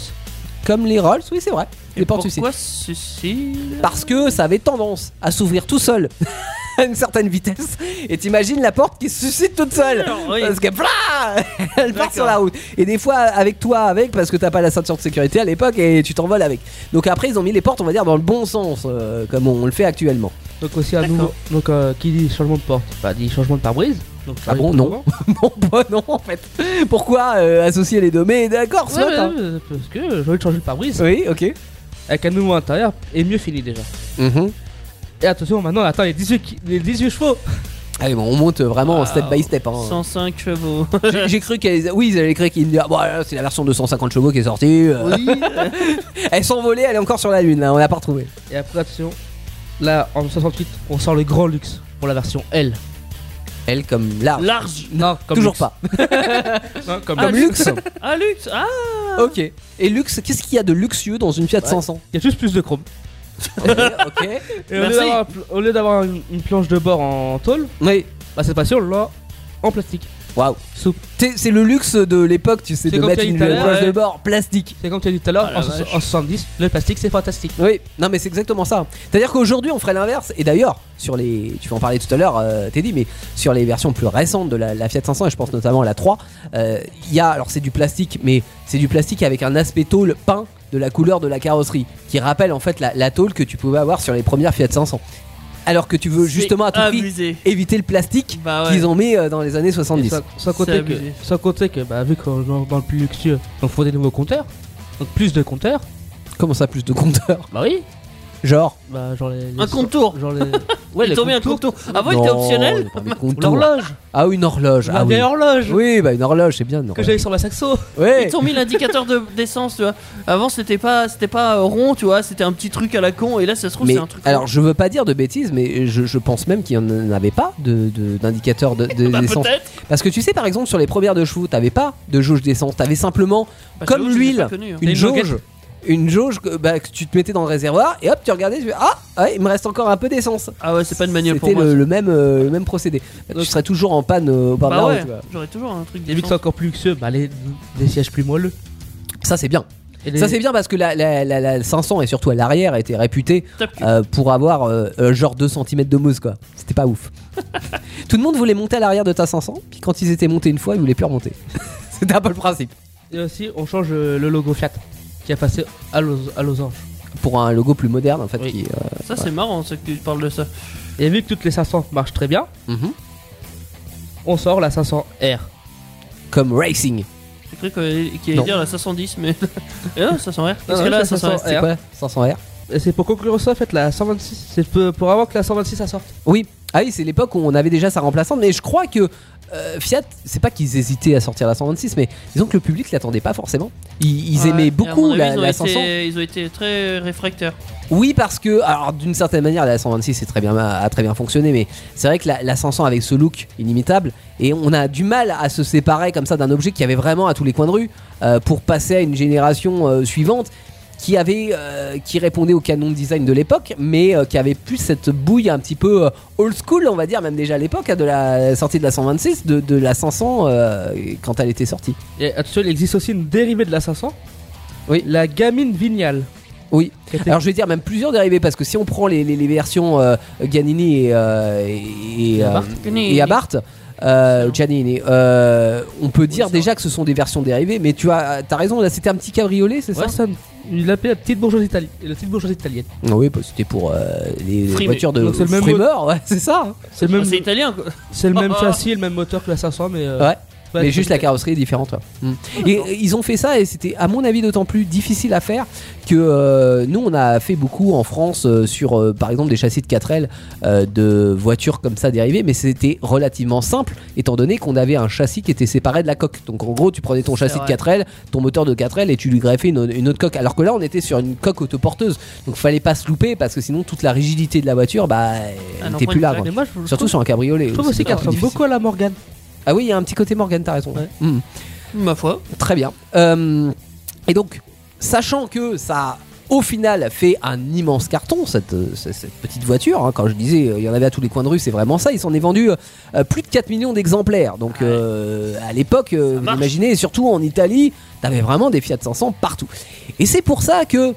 Comme les Rolls, oui, c'est vrai. Les portes suicides.
Pourquoi suicide
Parce que ça avait tendance à s'ouvrir tout seul à une certaine vitesse. Et t'imagines la porte qui se suscite toute seule.
Oui.
Parce que elle part sur la route. Et des fois avec toi avec parce que t'as pas la ceinture de sécurité à l'époque et tu t'envoles avec. Donc après ils ont mis les portes on va dire dans le bon sens euh, comme on le fait actuellement.
Donc aussi un
D'accord.
nouveau. Donc euh, qui dit changement de porte? Bah dit changement de pare-brise. Donc,
Ah bon, non. non pas non en fait. Pourquoi euh, associer les deux? Mais d'accord, soit.
ouais,
hein.
parce que j'ai envie de changer le pare-brise.
Oui, ok.
Avec un nouveau intérieur et mieux fini déjà.
Mhm.
Et attention, maintenant on attend les 18, ki- les 18 chevaux.
Allez, bon, on monte vraiment
Wow.
step by step. hein.
105 chevaux.
J'ai- cru qu'elle. Oui, ils avaient cru qu'ils me disaient, ah, bon, là, c'est la version de 150 chevaux qui est sortie. euh. elle s'envolait, elle est encore sur la lune, là, on l'a pas retrouvée.
Et après, attention, là en 68, on sort le grand luxe pour la version L.
Elle comme large.
Large.
Non, comme
Toujours
luxe.
pas.
Non, comme
Ah,
Comme
luxe.
luxe.
Ah, luxe. Ah,
ok. Et luxe, qu'est-ce qu'il y a de luxueux dans une Fiat 500
Il y a juste plus de chrome.
Ok. ok.
Et au lieu
Merci.
d'avoir un pl- au lieu d'avoir une, une planche de bord en tôle,
Oui.
bah cette fois-ci on l'a en plastique.
Waouh.
Souple.
C'est le luxe de l'époque, tu sais, de mettre une planche de bord plastique.
C'est comme tu as dit tout à l'heure,
Ah,
en, so-
vache.
en 70, le plastique c'est fantastique.
Oui, non mais c'est exactement ça. C'est-à-dire qu'aujourd'hui on ferait l'inverse. Et d'ailleurs, sur les, tu vas en parler tout à l'heure, euh, Teddy, mais sur les versions plus récentes de la, la Fiat 500, et je pense notamment à la 3, euh, il y a, alors c'est du plastique, mais c'est du plastique avec un aspect tôle peint de la couleur de la carrosserie, qui rappelle en fait la, la tôle que tu pouvais avoir sur les premières Fiat 500. Alors que tu veux justement à tout prix éviter le plastique
Bah ouais.
qu'ils ont mis euh, dans les années
Et
70.
sans, sans compter que,
abusé.
sans compter que bah, vu qu'on est dans le plus luxueux, donc faut des nouveaux compteurs. Donc plus de compteurs.
Comment ça, plus de compteurs?
Bah oui.
Genre?
Bah genre les. les
Un contour.
Genre les. Ouais,
il tombé un. Avant, il était optionnel.
L'horloge.
Ah oui, une horloge.
La
Ah oui.
horloge.
Oui, bah une horloge, c'est bien.
Que j'avais sur ma saxo.
Ouais.
Ils t'ont mis l'indicateur de- d'essence, tu vois. Avant, c'était pas, c'était pas euh, rond, tu vois. C'était un petit truc à la con. Et là, ça se trouve, c'est un truc.
alors, je veux pas dire de bêtises, mais je, je pense même qu'il n'y en avait pas de de- d'indicateur de,
Bah,
d'essence. Parce que tu sais, par exemple, sur les premières de chevaux, t'avais pas de jauge d'essence. T'avais simplement,
Bah,
comme l'huile,
hein.
une jauge. Une jauge que, bah, que tu te mettais dans le réservoir et hop, tu regardais, tu fais Ah, ouais, il me reste encore un peu d'essence.
Ah ouais, c'est pas une manuelle pour
C'était
moi.
le, le même, euh, le même procédé. tu serais toujours en panne euh, au bord de
Bah
la
ouais,
route, tu vois.
j'aurais toujours un truc
Et vu que c'est encore plus luxueux, bah les, des sièges plus moelleux.
Ça, c'est bien.
Et les-
Ça, c'est bien parce que la, la, la- la 500 et surtout à l'arrière était réputée
Top cul.
euh, pour avoir euh, euh, genre 2 cm de mousse, quoi. C'était pas ouf. Tout le monde voulait monter à l'arrière de ta 500, puis quand ils étaient montés une fois, ils voulaient plus remonter. C'était un peu le principe.
Et aussi, on change euh, le logo Fiat qui a passé à, los, à losange.
Pour un logo plus moderne, en fait.
Oui.
Qui, euh,
Ça, c'est marrant, ça, que tu parles de ça.
Et vu que toutes les 500 marchent très bien,
mhm.
on sort la 500R.
Comme racing.
J'ai cru qu'il allait dire la 510, mais. Et non, 500 R. Qu'est-ce
non,
que là,
la
500 R
500R.
C'est quoi 500R
Et c'est pour conclure ça, en fait, la 126. C'est pour, avoir que la 126 ça sorte.
Oui. Ah oui, c'est l'époque où on avait déjà sa remplaçante, mais je crois que euh, Fiat, c'est pas qu'ils hésitaient à sortir la 126, mais disons que le public l'attendait pas forcément. Ils, ils
Ouais.
aimaient beaucoup
avis,
la,
ils ont
la
été-
500.
Ils ont été très réfractaires.
Oui, parce que, alors d'une certaine manière, la 126 c'est très bien, a très bien fonctionné, mais c'est vrai que la, la 500 avec ce look inimitable, et on a du mal à se séparer comme ça d'un objet qui avait vraiment à tous les coins de rue euh, pour passer à une génération euh, suivante qui avait, euh, qui répondait au canon de design de l'époque, mais euh, qui avait plus cette bouille un petit peu euh, old school, on va dire, même déjà à l'époque, hein, de la sortie de la 126, de, de la 500 euh, quand elle était sortie.
Et actuellement, il existe aussi une dérivée de la 500.
Oui.
La gamine Vignal.
Oui. Alors je vais dire même plusieurs dérivés parce que si on prend les, les- les versions euh, Ganini et, euh, et,
Et
euh,
Abarth.
et Abarth, euh, Giannini, euh, on peut dire déjà que ce sont des versions dérivées, mais tu as, as raison, là c'était un petit cabriolet, c'est
Ouais,
ça,
il l'appelait la petite bourgeoisie italienne. La petite bourgeoisie italienne.
Oui, bah, c'était pour euh, les
Frimé.
voitures de
Donc c'est le même
Frimer, ouais, c'est ça. hein.
C'est le
Ah,
même,
C'est italien, quoi.
c'est le même châssis et le même moteur que la 500, mais. euh,
Ouais.
Ouais,
mais juste la carrosserie est différente. ouais. Mm. Et euh, ils ont fait ça et c'était à mon avis d'autant plus difficile à faire que euh, nous on a fait beaucoup en France euh, sur euh, par exemple des châssis de 4L euh, de voitures comme ça dérivées mais c'était relativement simple étant donné qu'on avait un châssis qui était séparé de la coque. Donc en gros tu prenais ton châssis de
vrai.
4L, ton moteur de 4L et tu lui greffais une, une autre coque. Alors que là on était sur une coque autoporteuse donc fallait pas se louper parce que sinon toute la rigidité de la voiture bah elle
Ah non,
n'était plus là. Surtout sur un cabriolet.
je trouve
c'est
aussi qu'elle ressemble beaucoup à la Morgane.
Ah oui il y a un petit côté Morgan t'as raison.
Ouais.
Mm.
Ma foi.
Très bien. Euh, et donc, sachant que ça au final fait un immense carton, cette, cette- petite voiture, hein, quand je disais euh, il y en avait à tous les coins de rue, c'est vraiment ça, il s'en est vendu euh, plus de 4 millions d'exemplaires. Donc
Ouais.
euh, à l'époque, vous imaginez, et surtout en Italie, t'avais vraiment des Fiat 500 partout. Et c'est pour ça que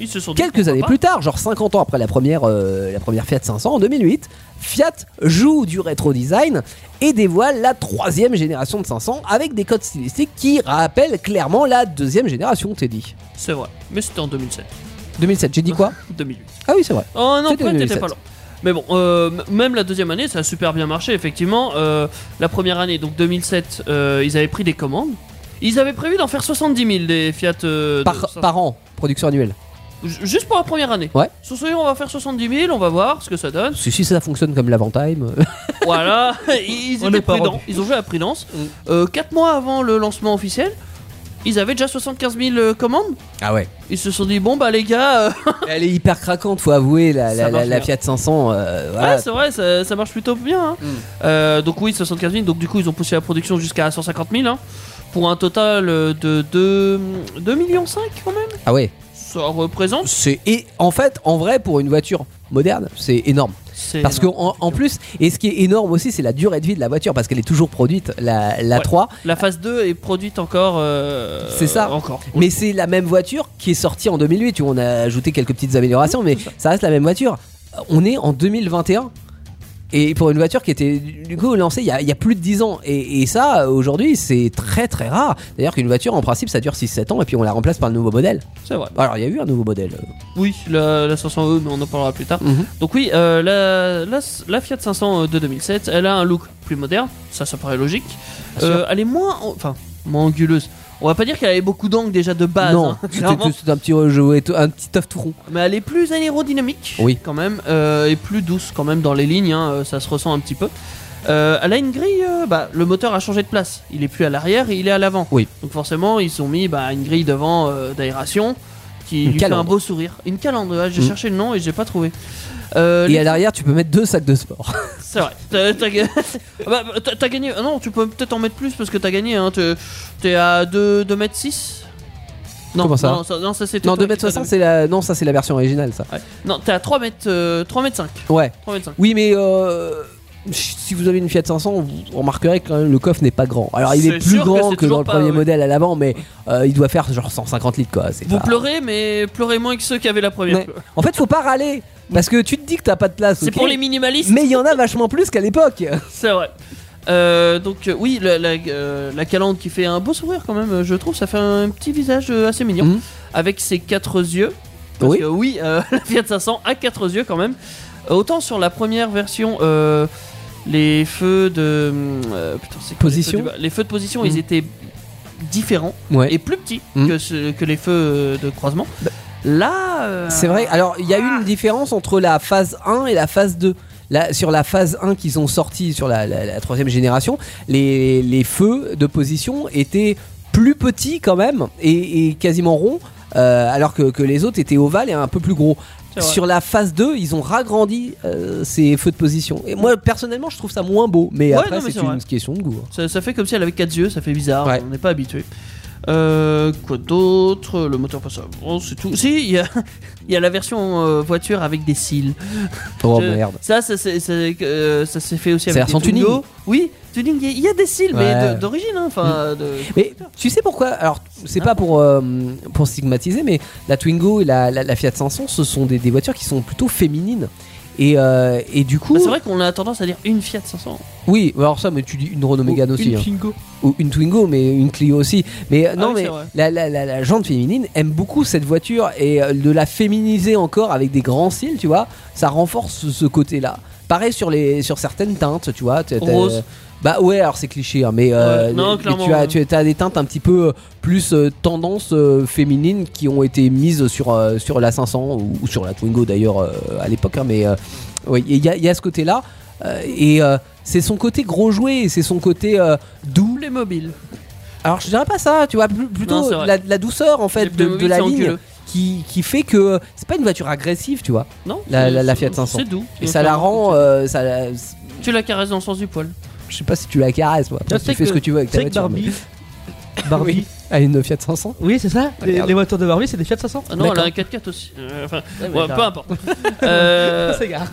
Ils se sont dit,
quelques années
pas.
plus tard, genre 50 ans après la première, euh, la première Fiat 500 en 2008, Fiat joue du rétro design et dévoile la troisième génération de 500 avec des codes stylistiques qui rappellent clairement la deuxième génération, t'es dit.
C'est vrai. Mais c'était en 2007.
2007, j'ai dit quoi
2008.
Ah oui, c'est vrai.
Oh non, t'étais
2007.
pas loin. Mais bon, euh, même la deuxième année, ça a super bien marché, effectivement. Euh, la première année, donc 2007, euh, ils avaient pris des commandes. Ils avaient prévu d'en faire 70 000 des Fiat. de-
Par, par an, production annuelle.
Ju- Juste pour la première année.
Ouais.
Sur ce, on va faire 70 000, on va voir ce que ça donne.
Si, si ça fonctionne comme l'Avantime.
voilà, ils
On
étaient prudents, ils ont joué à prudence.
Mm.
4 mois avant le lancement officiel, ils avaient déjà 75 000 euh, commandes.
Ah ouais.
Ils se sont dit, bon bah les gars, euh,
Elle est hyper craquante, faut avouer, la, la. Fiat 500. euh, voilà.
ouais, c'est vrai, ça, ça marche plutôt bien. hein.
Mm.
Euh, donc oui, 75 000, donc du coup ils ont poussé la production jusqu'à 150 000. hein, pour un total euh, de 2, 2 millions 5 quand même.
ah ouais.
Ça représente.
C'est et en fait, en vrai, pour une voiture moderne, c'est énorme. Parce que
énorme.
en, plus, et ce qui est énorme aussi, c'est la durée de vie de la voiture parce qu'elle est toujours produite, la, la
Ouais.
3.
La phase 2 est produite encore. euh,
C'est ça.
Encore.
Mais c'est la même voiture qui est sortie en 2008. Tu vois, on a ajouté quelques petites améliorations, mais ça reste la même voiture. On est en 2021. Et pour une voiture qui était du coup lancée il y a, il y a plus de 10 ans. Et, et ça, aujourd'hui, c'est très très rare. D'ailleurs, qu'une voiture, en principe, ça dure 6-7 ans et puis on la remplace par le nouveau modèle.
C'est vrai.
Alors, il y a eu un nouveau modèle.
Oui, la, la 500e, mais on en parlera plus tard.
Mhm.
Donc oui, euh, la, la, la Fiat 500 de 2007, elle a un look plus moderne, ça ça paraît logique. Euh, elle est moins, enfin moins anguleuse. On va pas dire qu'elle avait beaucoup d'angles déjà de base.
non,
hein,
c'était un petit jeu, un petit œuf tout rond.
Mais elle est plus aérodynamique,
Oui.
quand même, euh, et plus douce quand même dans les lignes, hein, euh, ça se ressent un petit peu. Euh, elle a une grille, euh, bah, le moteur a changé de place. Il est plus à l'arrière et il est à l'avant.
Oui.
Donc forcément, ils ont mis bah, une grille devant euh, d'aération qui
Une
lui fait un beau sourire. Une calandre, ouais, j'ai
Mm.
cherché le nom et j'ai pas trouvé. Euh,
Et
les-
à l'arrière, tu peux mettre deux sacs de sport.
C'est vrai. T'as, t'as ga- bah, bah, t'as- t'as gagné. ah Non, tu peux peut-être en mettre plus parce que t'as gagné. Hein. T'es, t'es à 2, 2 mètres 6 non,
Comment ça
non, ça, non, ça c'était
non,
toi
2
qui t'as
m 60 c'est la non, ça c'est la version originale ça.
Ouais. Non, t'es à 3 mètres, euh, 3 mètres 5.
Ouais.
3 mètres 5.
Oui, mais euh, si vous avez une Fiat 500, vous remarquerez que quand même le coffre n'est pas grand. Alors il est, plus
que
grand que, dans le premier
ouais.
modèle à l'avant, mais euh, il doit faire genre 150 litres quoi.
Vous
pas-
pleurez, mais pleurez moins que ceux qui avaient la première.
En fait, faut pas râler parce que tu te dis que t'as pas de place.
C'est pour les minimalistes.
Mais il y en a vachement plus qu'à l'époque.
C'est vrai. Euh, donc euh, oui, la, la, euh, qui fait un beau sourire quand même, je trouve, ça fait un petit visage assez mignon,
Mhm.
avec ses quatre yeux. Parce
Oui.
que oui, la Fiat 500 a quatre yeux quand même. Autant sur la première version, les feux de euh, putain, c'est quoi,
Position
les feux, du- les feux de position, ils étaient différents
Ouais.
et plus petits
Mhm.
que, ce- que les feux euh, de croisement. Là, euh,
C'est vrai. Alors, il y a eu une différence entre la phase 1 et la phase 2. Là, sur la phase 1 qu'ils ont sorti sur la, la- la troisième génération, les, les feux de position étaient plus petits quand même et, et quasiment ronds, euh, alors que, que les autres étaient ovales et un peu plus gros. Sur la phase 2, ils ont ragrandi euh, ces feux de position. Et moi, personnellement, je trouve ça moins beau. Mais
Ouais,
après,
non, mais
c'est
c'est
une
vrai.
question de goût. hein.
Ça, ça fait comme si elle avait quatre yeux, ça fait bizarre,
Ouais.
on n'est pas habitué. Euh, quoi d'autre? Le moteur passe à... Oh, c'est tout. Si, il y a, il y a la version euh, voiture avec des cils.
Oh
Je-
merde.
Ça, ça, c'est- c'est- euh, ça s'est fait aussi
C'est
avec des Twingo.
tuning.
Oui, tuning, il y a- il y, a des cils, mais
Ouais.
d'origine, hein, de-
Mais tu sais pourquoi Alors, c'est pas pour, euh, pour stigmatiser, mais la Twingo et la, la- la Fiat 500, ce sont des, des voitures qui sont plutôt féminines. Et, euh, et du coup,
Bah, c'est vrai qu'on a tendance à dire une Fiat 500.
oui, alors ça, mais tu dis une Renault Mégane aussi,
Une
hein.
Twingo.
ou une Twingo, mais une Clio aussi. Mais euh, non,
oui,
mais la, la, jante féminine aime beaucoup cette voiture et euh, de la féminiser encore avec des grands cils, tu vois, ça renforce ce, côté-là. Pareil sur les sur certaines teintes, tu vois.
Rose.
Bah ouais, alors c'est cliché, hein, mais, euh,
non,
mais tu as tu as des teintes un petit peu plus euh, tendance euh, féminine qui ont été mises sur euh, sur la 500 ou, ou sur la Twingo d'ailleurs euh, à l'époque, hein, mais euh, oui, il y, a- il y a ce côté-là euh, et euh, c'est son côté gros jouet, c'est son côté euh, doux.
Les mobiles.
Alors je dirais pas ça, tu vois,
Non,
plutôt la, la douceur en fait de, la ligne qui, qui fait que c'est pas une voiture agressive, tu vois.
Non
La- Fiat 500.
C'est doux.
Et ça la rend, euh, ça,
Tu la caresses dans le sens du poil.
Je sais pas si tu la caresses, moi. Après,
Tu
fais ce que tu veux avec ta voiture.
Barbie.
mais-
Barbie.
Oui. À une Fiat 500.
Oui, c'est ça. Les,
Regarde.
les voitures de Barbie, c'est des Fiat 500.
Ah non, elle a un 4x4 aussi. Euh, enfin, ouais, peu importe. Euh,
C'est gare.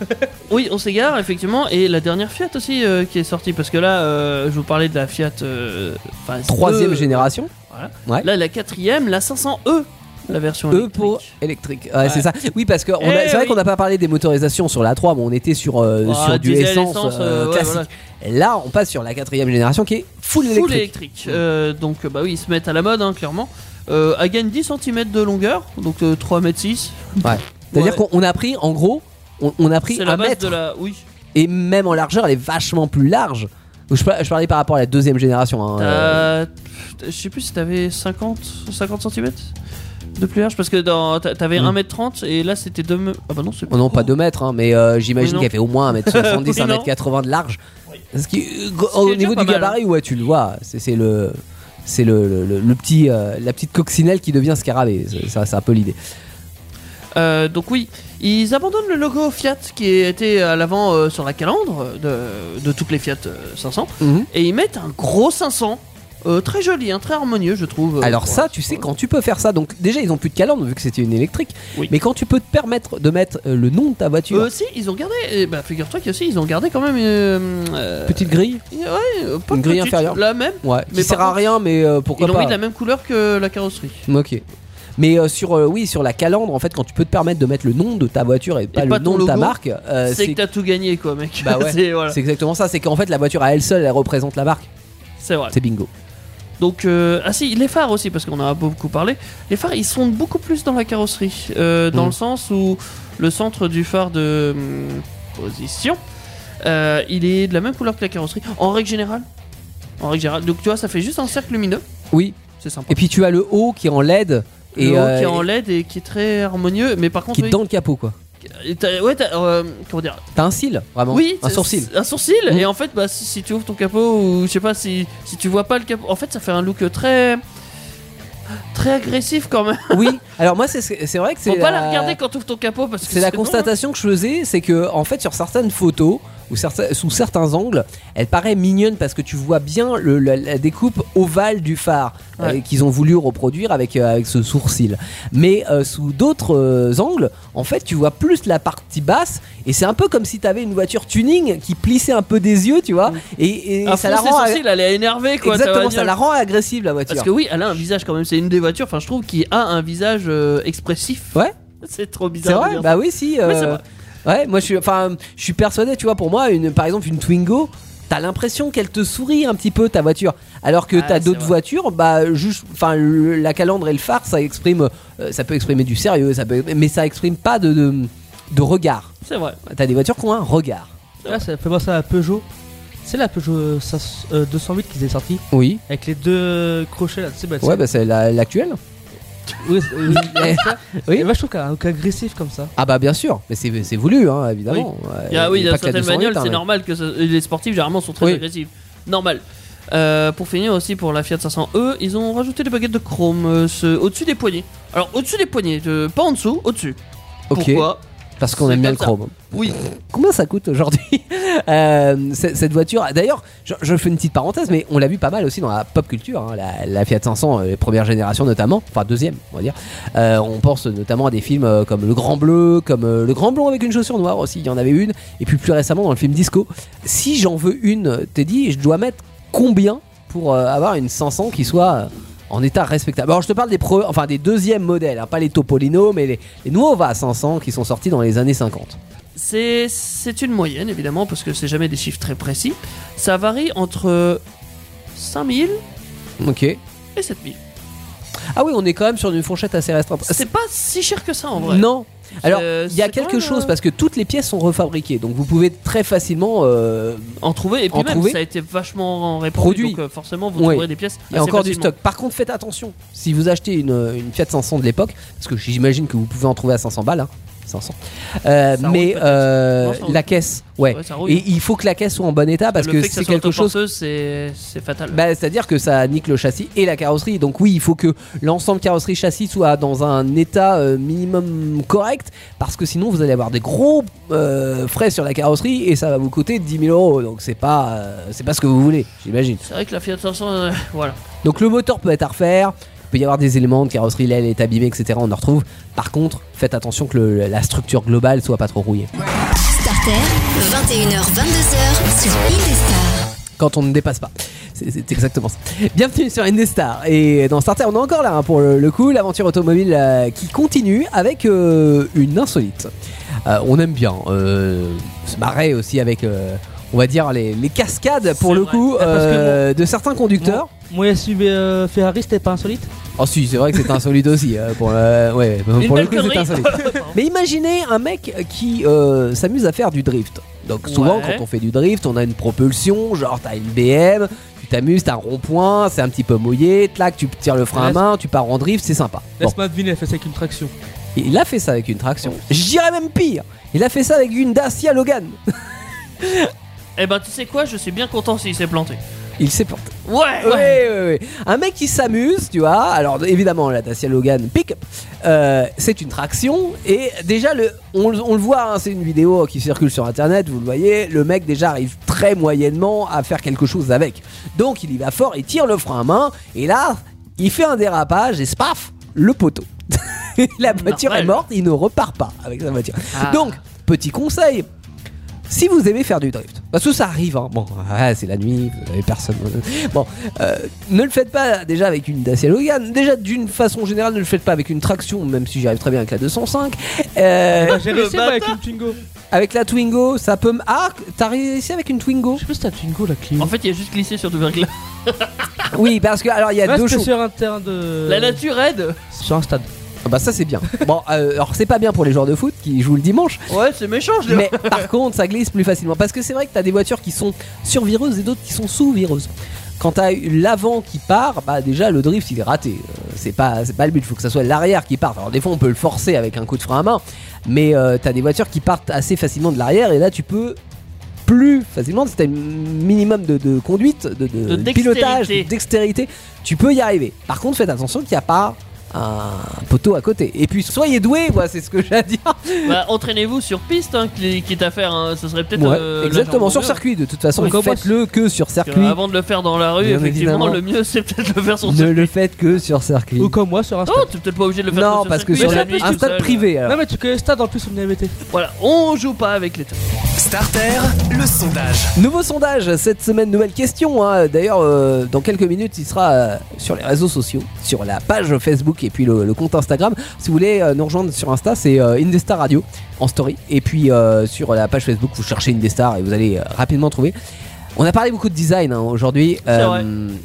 Oui, on s'égare effectivement. Et la dernière Fiat aussi euh, qui est sortie, parce que là, euh, je vous parlais de la Fiat. euh, enfin,
Troisième
deux-
génération.
Voilà.
Ouais.
Là, la quatrième, la 500e, la version
E
électrique.
pour électrique. Ouais,
Ouais.
c'est ça. Oui, parce que
Eh
c'est vrai
oui.
qu'on n'a pas parlé des motorisations sur la 3, mais on était sur, euh,
Ah,
sur du essence,
essence,
euh,
euh, ouais,
classique.
voilà.
Là, on passe sur la quatrième génération qui est full électrique.
Full électrique. Euh, donc, bah oui, ils se mettent à la mode, hein, clairement. Elle gagne 10 cm de longueur, donc euh, 3 m 6.
Ouais. C'est-à-dire qu'on on a pris, en gros, on, on a pris un mètre.
de la. Oui.
Et même en largeur, elle est vachement plus large. Je, par- je parlais par rapport à la deuxième génération. hein, euh,
Je sais plus si t'avais 50, 50 cm de plus large, parce que dans... t'a- t'avais
Mm.
1m30 et là c'était 2 m. Ah bah non, c'est
oh non, pas 2 mètres, hein, mais euh, j'imagine
Oui,
qu'elle fait au moins 1m70,
Oui, non.
1m80 de large. Ce qui, euh,
qui
au niveau du
pas mal,
gabarit, ouais, tu le vois. C'est c'est le. C'est le, le, le- le petit, euh, la petite coccinelle qui devient scarabée. C'est- Ça, c'est un peu l'idée.
Euh, donc oui, ils abandonnent le logo Fiat qui était à l'avant euh, sur la calandre de, de toutes les Fiat euh, 500 et ils mettent un gros 500 euh, très joli, hein, très harmonieux je trouve. euh,
Alors ça, tu sais, quand tu peux faire ça, donc déjà ils ont plus de calandre vu que c'était une électrique,
Oui.
mais quand tu peux te permettre de mettre euh, le nom de ta voiture,
Eux aussi, ils ont gardé. eh bah, figure-toi qu'ils aussi, ils ont gardé quand même. euh, euh,
petite grille,
Ouais, euh, pas
Une grille
petite,
inférieure.
La même.
ouais,
mais
qui sert à rien, mais euh, pourquoi
Ils
pas
mis de la même couleur que la carrosserie.
Ok. Mais euh, sur euh, oui sur la calandre en fait quand tu peux te permettre de mettre le nom de ta voiture et pas le
pas
nom de ta marque euh,
c'est que t'as tout gagné, quoi, mec.
Bah ouais.
c'est voilà.
exactement ça c'est qu'en fait la voiture à elle seule elle représente la marque
C'est vrai.
c'est bingo
Donc, euh, ah si, les phares aussi, parce qu'on en a beaucoup parlé. Les phares, ils sont beaucoup plus dans la carrosserie. euh, dans
Mm.
le sens où le centre du phare de hum, position, euh, il est de la même couleur que la carrosserie. En règle générale. En règle générale. Donc, tu vois, ça fait juste un cercle lumineux.
oui
c'est sympa.
Et puis tu as le haut qui est en LED
le
et
haut
euh,
qui est en LED et qui est très harmonieux, mais par contre,
qui est
oui,
dans le capot quoi.
T'as- ouais, t'as, euh, comment dire?
T'as un cil vraiment?
Oui,
un sourcil?
Un sourcil. Et en fait, bah, si, si tu ouvres ton capot ou je sais pas si si tu vois pas le capot, en fait, ça fait un look très très agressif quand même.
Oui. Alors moi c'est c'est vrai que c'est
Faut pas
la-
la regarder quand tu ouvres ton capot parce que
C'est la
hein.
constatation que je faisais, c'est que en fait sur certaines photos certains- sous certains angles, elle paraît mignonne parce que tu vois bien le- la, la découpe ovale du phare
Ouais.
euh, qu'ils ont voulu reproduire avec euh, avec ce sourcil. Mais euh, sous d'autres angles, en fait, tu vois plus la partie basse et c'est un peu comme si tu avais une voiture tuning qui plissait un peu des yeux, tu vois, et, et ça la rend
sourcils, elle est énervée quoi.
exactement, ça la rend agressive la voiture.
Parce que oui, elle a un visage quand même. C'est une des voitures, enfin, je trouve, qui a un visage expressif.
Ouais.
C'est trop
C'est
bizarre. de
vrai,
dire
bah oui, si.
C'est
euh,
vrai.
Ouais, moi je suis, enfin, je suis persuadé, tu vois, pour moi, une, par exemple, une Twingo, t'as l'impression qu'elle te sourit un petit peu ta voiture, alors que
Ah,
t'as
c'est
d'autres
vrai.
voitures, bah juste, enfin, le- la calandre et le phare, ça exprime, euh, ça peut exprimer du sérieux, ça peut, mais ça exprime pas de, de, de regard.
C'est vrai.
T'as des voitures qui ont un regard.
Là, ça fait penser à la Peugeot. C'est la Peugeot euh, 500 euh, 208 qui est sortie
Oui.
avec les deux crochets là. Tu sais, bah, tu
Ouais,
sais-
bah c'est la- l'actuelle.
Oui, c'est- oui, oui.
oui.
moi je trouve qu'un look agressif comme ça.
Ah bah bien sûr, mais c'est c'est voulu, hein, évidemment.
Il y a, oui, il y a
pas que la
certaines
208,
bagnoles,
hein,
c'est
mais-
normal que ça- les sportifs généralement sont très
Oui.
agressifs. Normal. Euh, pour finir aussi pour la Fiat 500e, ils ont rajouté des baguettes de chrome euh, ce- au-dessus des poignets. Alors au-dessus des poignets, euh, pas en dessous, au-dessus.
Ok.
Pourquoi?
Parce qu'on aime bien le
ça.
chrome.
Oui.
Combien ça coûte aujourd'hui Euh, Cette voiture, d'ailleurs, je, je fais une petite parenthèse, mais on l'a vu pas mal aussi dans la pop culture, hein, la, la Fiat 500, euh, première génération notamment, enfin deuxième, on va dire. Euh, on pense notamment à des films euh, comme Le Grand Bleu, comme Le Grand Blond avec une chaussure noire aussi, il y en avait une, et puis plus récemment dans le film Disco. Si j'en veux une, t'es dit, je dois mettre combien pour avoir une 500 qui soit en état respectable. Alors je te parle des, pre- enfin, des deuxièmes modèles, hein, pas les Topolino, mais les, les Nuova 500 qui sont sortis dans les années 50.
C'est une moyenne évidemment parce que c'est jamais des chiffres très précis. Ça varie entre 5000
Ok.
et 7000.
Ah oui, on est quand même sur une fourchette assez restreinte.
C'est pas si cher que ça en vrai.
Non. Alors,
Euh,
il y a quelque chose
euh,
parce que toutes les pièces sont refabriquées, donc vous pouvez très facilement. euh,
En trouver et puis
En
même
trouver.
ça a été vachement répandu
Produit.
donc euh, forcément vous
Oui.
trouverez des pièces.
Il y a encore du stock. Par contre, faites attention. Si vous achetez une, une Fiat 500 de l'époque, parce que j'imagine que vous pouvez en trouver à 500 balles, hein, 500. Euh, mais euh,
Non,
la caisse, ouais. Et il faut que la caisse soit en bon état parce que
que
c'est quelque chose.
c'est fatal.
Bah, C'est-à-dire que ça nique le châssis et la carrosserie. Donc oui, il faut que l'ensemble carrosserie-châssis soit dans un état euh, minimum correct, parce que sinon vous allez avoir des gros frais sur la carrosserie et ça va vous coûter 10 000 euros. Donc c'est pas, c'est pas ce que vous voulez, j'imagine.
C'est vrai que la Fiat 500, euh, voilà.
Donc le moteur peut être à refaire. Il peut y avoir des éléments de carrosserie, l'aile est abîmée, etc. On en retrouve. Par contre, faites attention que le- la structure globale soit pas trop rouillée.
Starter, 21h-22h sur Indestar.
quand on ne dépasse pas. C'est exactement ça. Bienvenue sur Indestar. Et dans Starter, on est encore là hein, pour le, le coup, l'aventure automobile euh, qui continue avec euh, une insolite. Euh, on aime bien se marrer aussi avec, on va dire, les, les cascades pour le
vrai.
coup
que
euh, de certains conducteurs.
Mon SUV euh, Ferrari c'était pas insolite
Oh si, c'est vrai que c'est insolite aussi. euh, pour le, ouais, pour le coup, c'est
connerie.
insolite. Mais imaginez un mec qui s'amuse à faire du drift. Donc souvent
Ouais.
quand on fait du drift, on a une propulsion, genre t'as une BM, tu t'amuses, t'as un rond-point, c'est un petit peu mouillé, clac, tu tires le frein à main, tu pars en drift, c'est sympa. Bon,
Laisse-moi deviner, elle fait ça avec une traction.
Il a fait ça avec une traction. Je dirais même pire, il a fait ça avec une Dacia Logan.
Eh ben tu sais quoi, je suis bien content s'il s'est planté.
Il s'est planté.
Ouais,
Ouais,
ouais.
ouais, ouais. Un mec qui s'amuse, tu vois. Alors évidemment, la Dacia Logan pick-up, euh, c'est une traction et déjà le, on, le- on le voit, hein, c'est une vidéo qui circule sur internet, vous le voyez. Le mec déjà arrive très moyennement à faire quelque chose avec. Donc il y va fort, il tire le frein à main et là, il fait un dérapage et spaf, le poteau. la voiture
Normal.
est morte, il ne repart pas avec sa voiture.
Ah.
Donc petit conseil. Si vous aimez faire du drift, parce que ça arrive, hein. bon, ouais, c'est la nuit, vous avez personne. Bon, euh, ne le faites pas déjà avec une Dacia Logan. Déjà, d'une façon générale, ne le faites pas avec une traction, même si j'y arrive très bien avec la 205. Euh,
J'ai
le
réussi avec une Twingo.
avec la Twingo, ça peut. m- Ah, t'as réussi avec une Twingo
Je sais pas si t'as Twingo la Clio.
En fait, il a juste glissé sur du verglas.
Oui, parce que alors il y a deux choses.
sur un terrain de.
La nature aide.
Sur un stade.
Ah bah ça c'est bien. Bon, euh, alors c'est pas bien pour les joueurs de foot qui jouent le dimanche,
Ouais, c'est méchant, je
mais par contre ça glisse plus facilement parce que c'est vrai que t'as des voitures qui sont survireuses et d'autres qui sont sous-vireuses. quand t'as l'avant qui part, bah déjà le drift il est raté. Euh, c'est pas c'est pas le but. Il faut que ça soit l'arrière qui parte. Alors des fois on peut le forcer avec un coup de frein à main, mais euh, t'as des voitures qui partent assez facilement de l'arrière et là tu peux plus facilement si t'as un minimum de, de conduite, de, de
De
pilotage, de dextérité, tu peux y arriver. Par contre, faites attention qu'il n'y a pas un poteau à côté. Et puis soyez doués, moi, c'est ce que j'ai à dire.
Bah, entraînez-vous sur piste, hein, qui- quitte à faire. hein, ce serait peut-être.
Ouais,
euh,
exactement, sur circuit. De toute façon, faites-le que sur circuit.
Avant de le faire dans la rue,
Bien
effectivement,
évidemment.
le mieux c'est peut-être de le faire sur
Ne
circuit.
le faites que sur circuit.
Ou comme moi sur Insta.
Oh, t'es peut-être pas obligé de le faire
Non,
sur
parce que
circuit,
sur
la
la-
nuit,
un stade
seul.
privé. alors.
Non mais tu connais stade en plus on avait été.
Voilà, on joue pas avec les.
Starter, le sondage.
Nouveau sondage cette semaine, nouvelle question. hein. D'ailleurs, euh, dans quelques minutes, il sera euh, sur les réseaux sociaux, sur la page Facebook et puis le, le compte Instagram. Si vous voulez euh, nous rejoindre sur Insta, c'est euh, Indestar Radio en story. Et puis euh, sur la page Facebook, vous cherchez Indestar et vous allez rapidement trouver. On a parlé beaucoup de design hein, aujourd'hui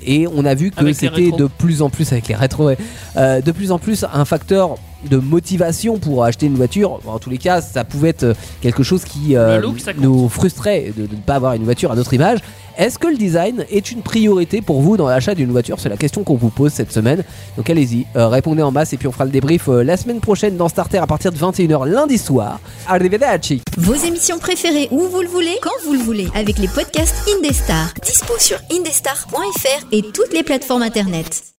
et on a vu que c'était de plus en plus avec les rétros, ouais, euh, de plus en plus un facteur de motivation pour acheter une voiture. En tous les cas, ça pouvait être euh, quelque chose qui euh,
look,
nous frustrait de, de ne pas avoir une voiture à notre image. Est-ce que le design est une priorité pour vous dans l'achat d'une voiture? C'est la question qu'on vous pose cette semaine. Donc allez-y, euh, répondez en masse et puis on fera le débrief euh, la semaine prochaine dans Starter à partir de 21h lundi soir. Arrivederci
Vos émissions préférées où vous le voulez, quand vous le voulez, avec les podcasts Indestar. Dispo sur indestar.fr et toutes les plateformes internet.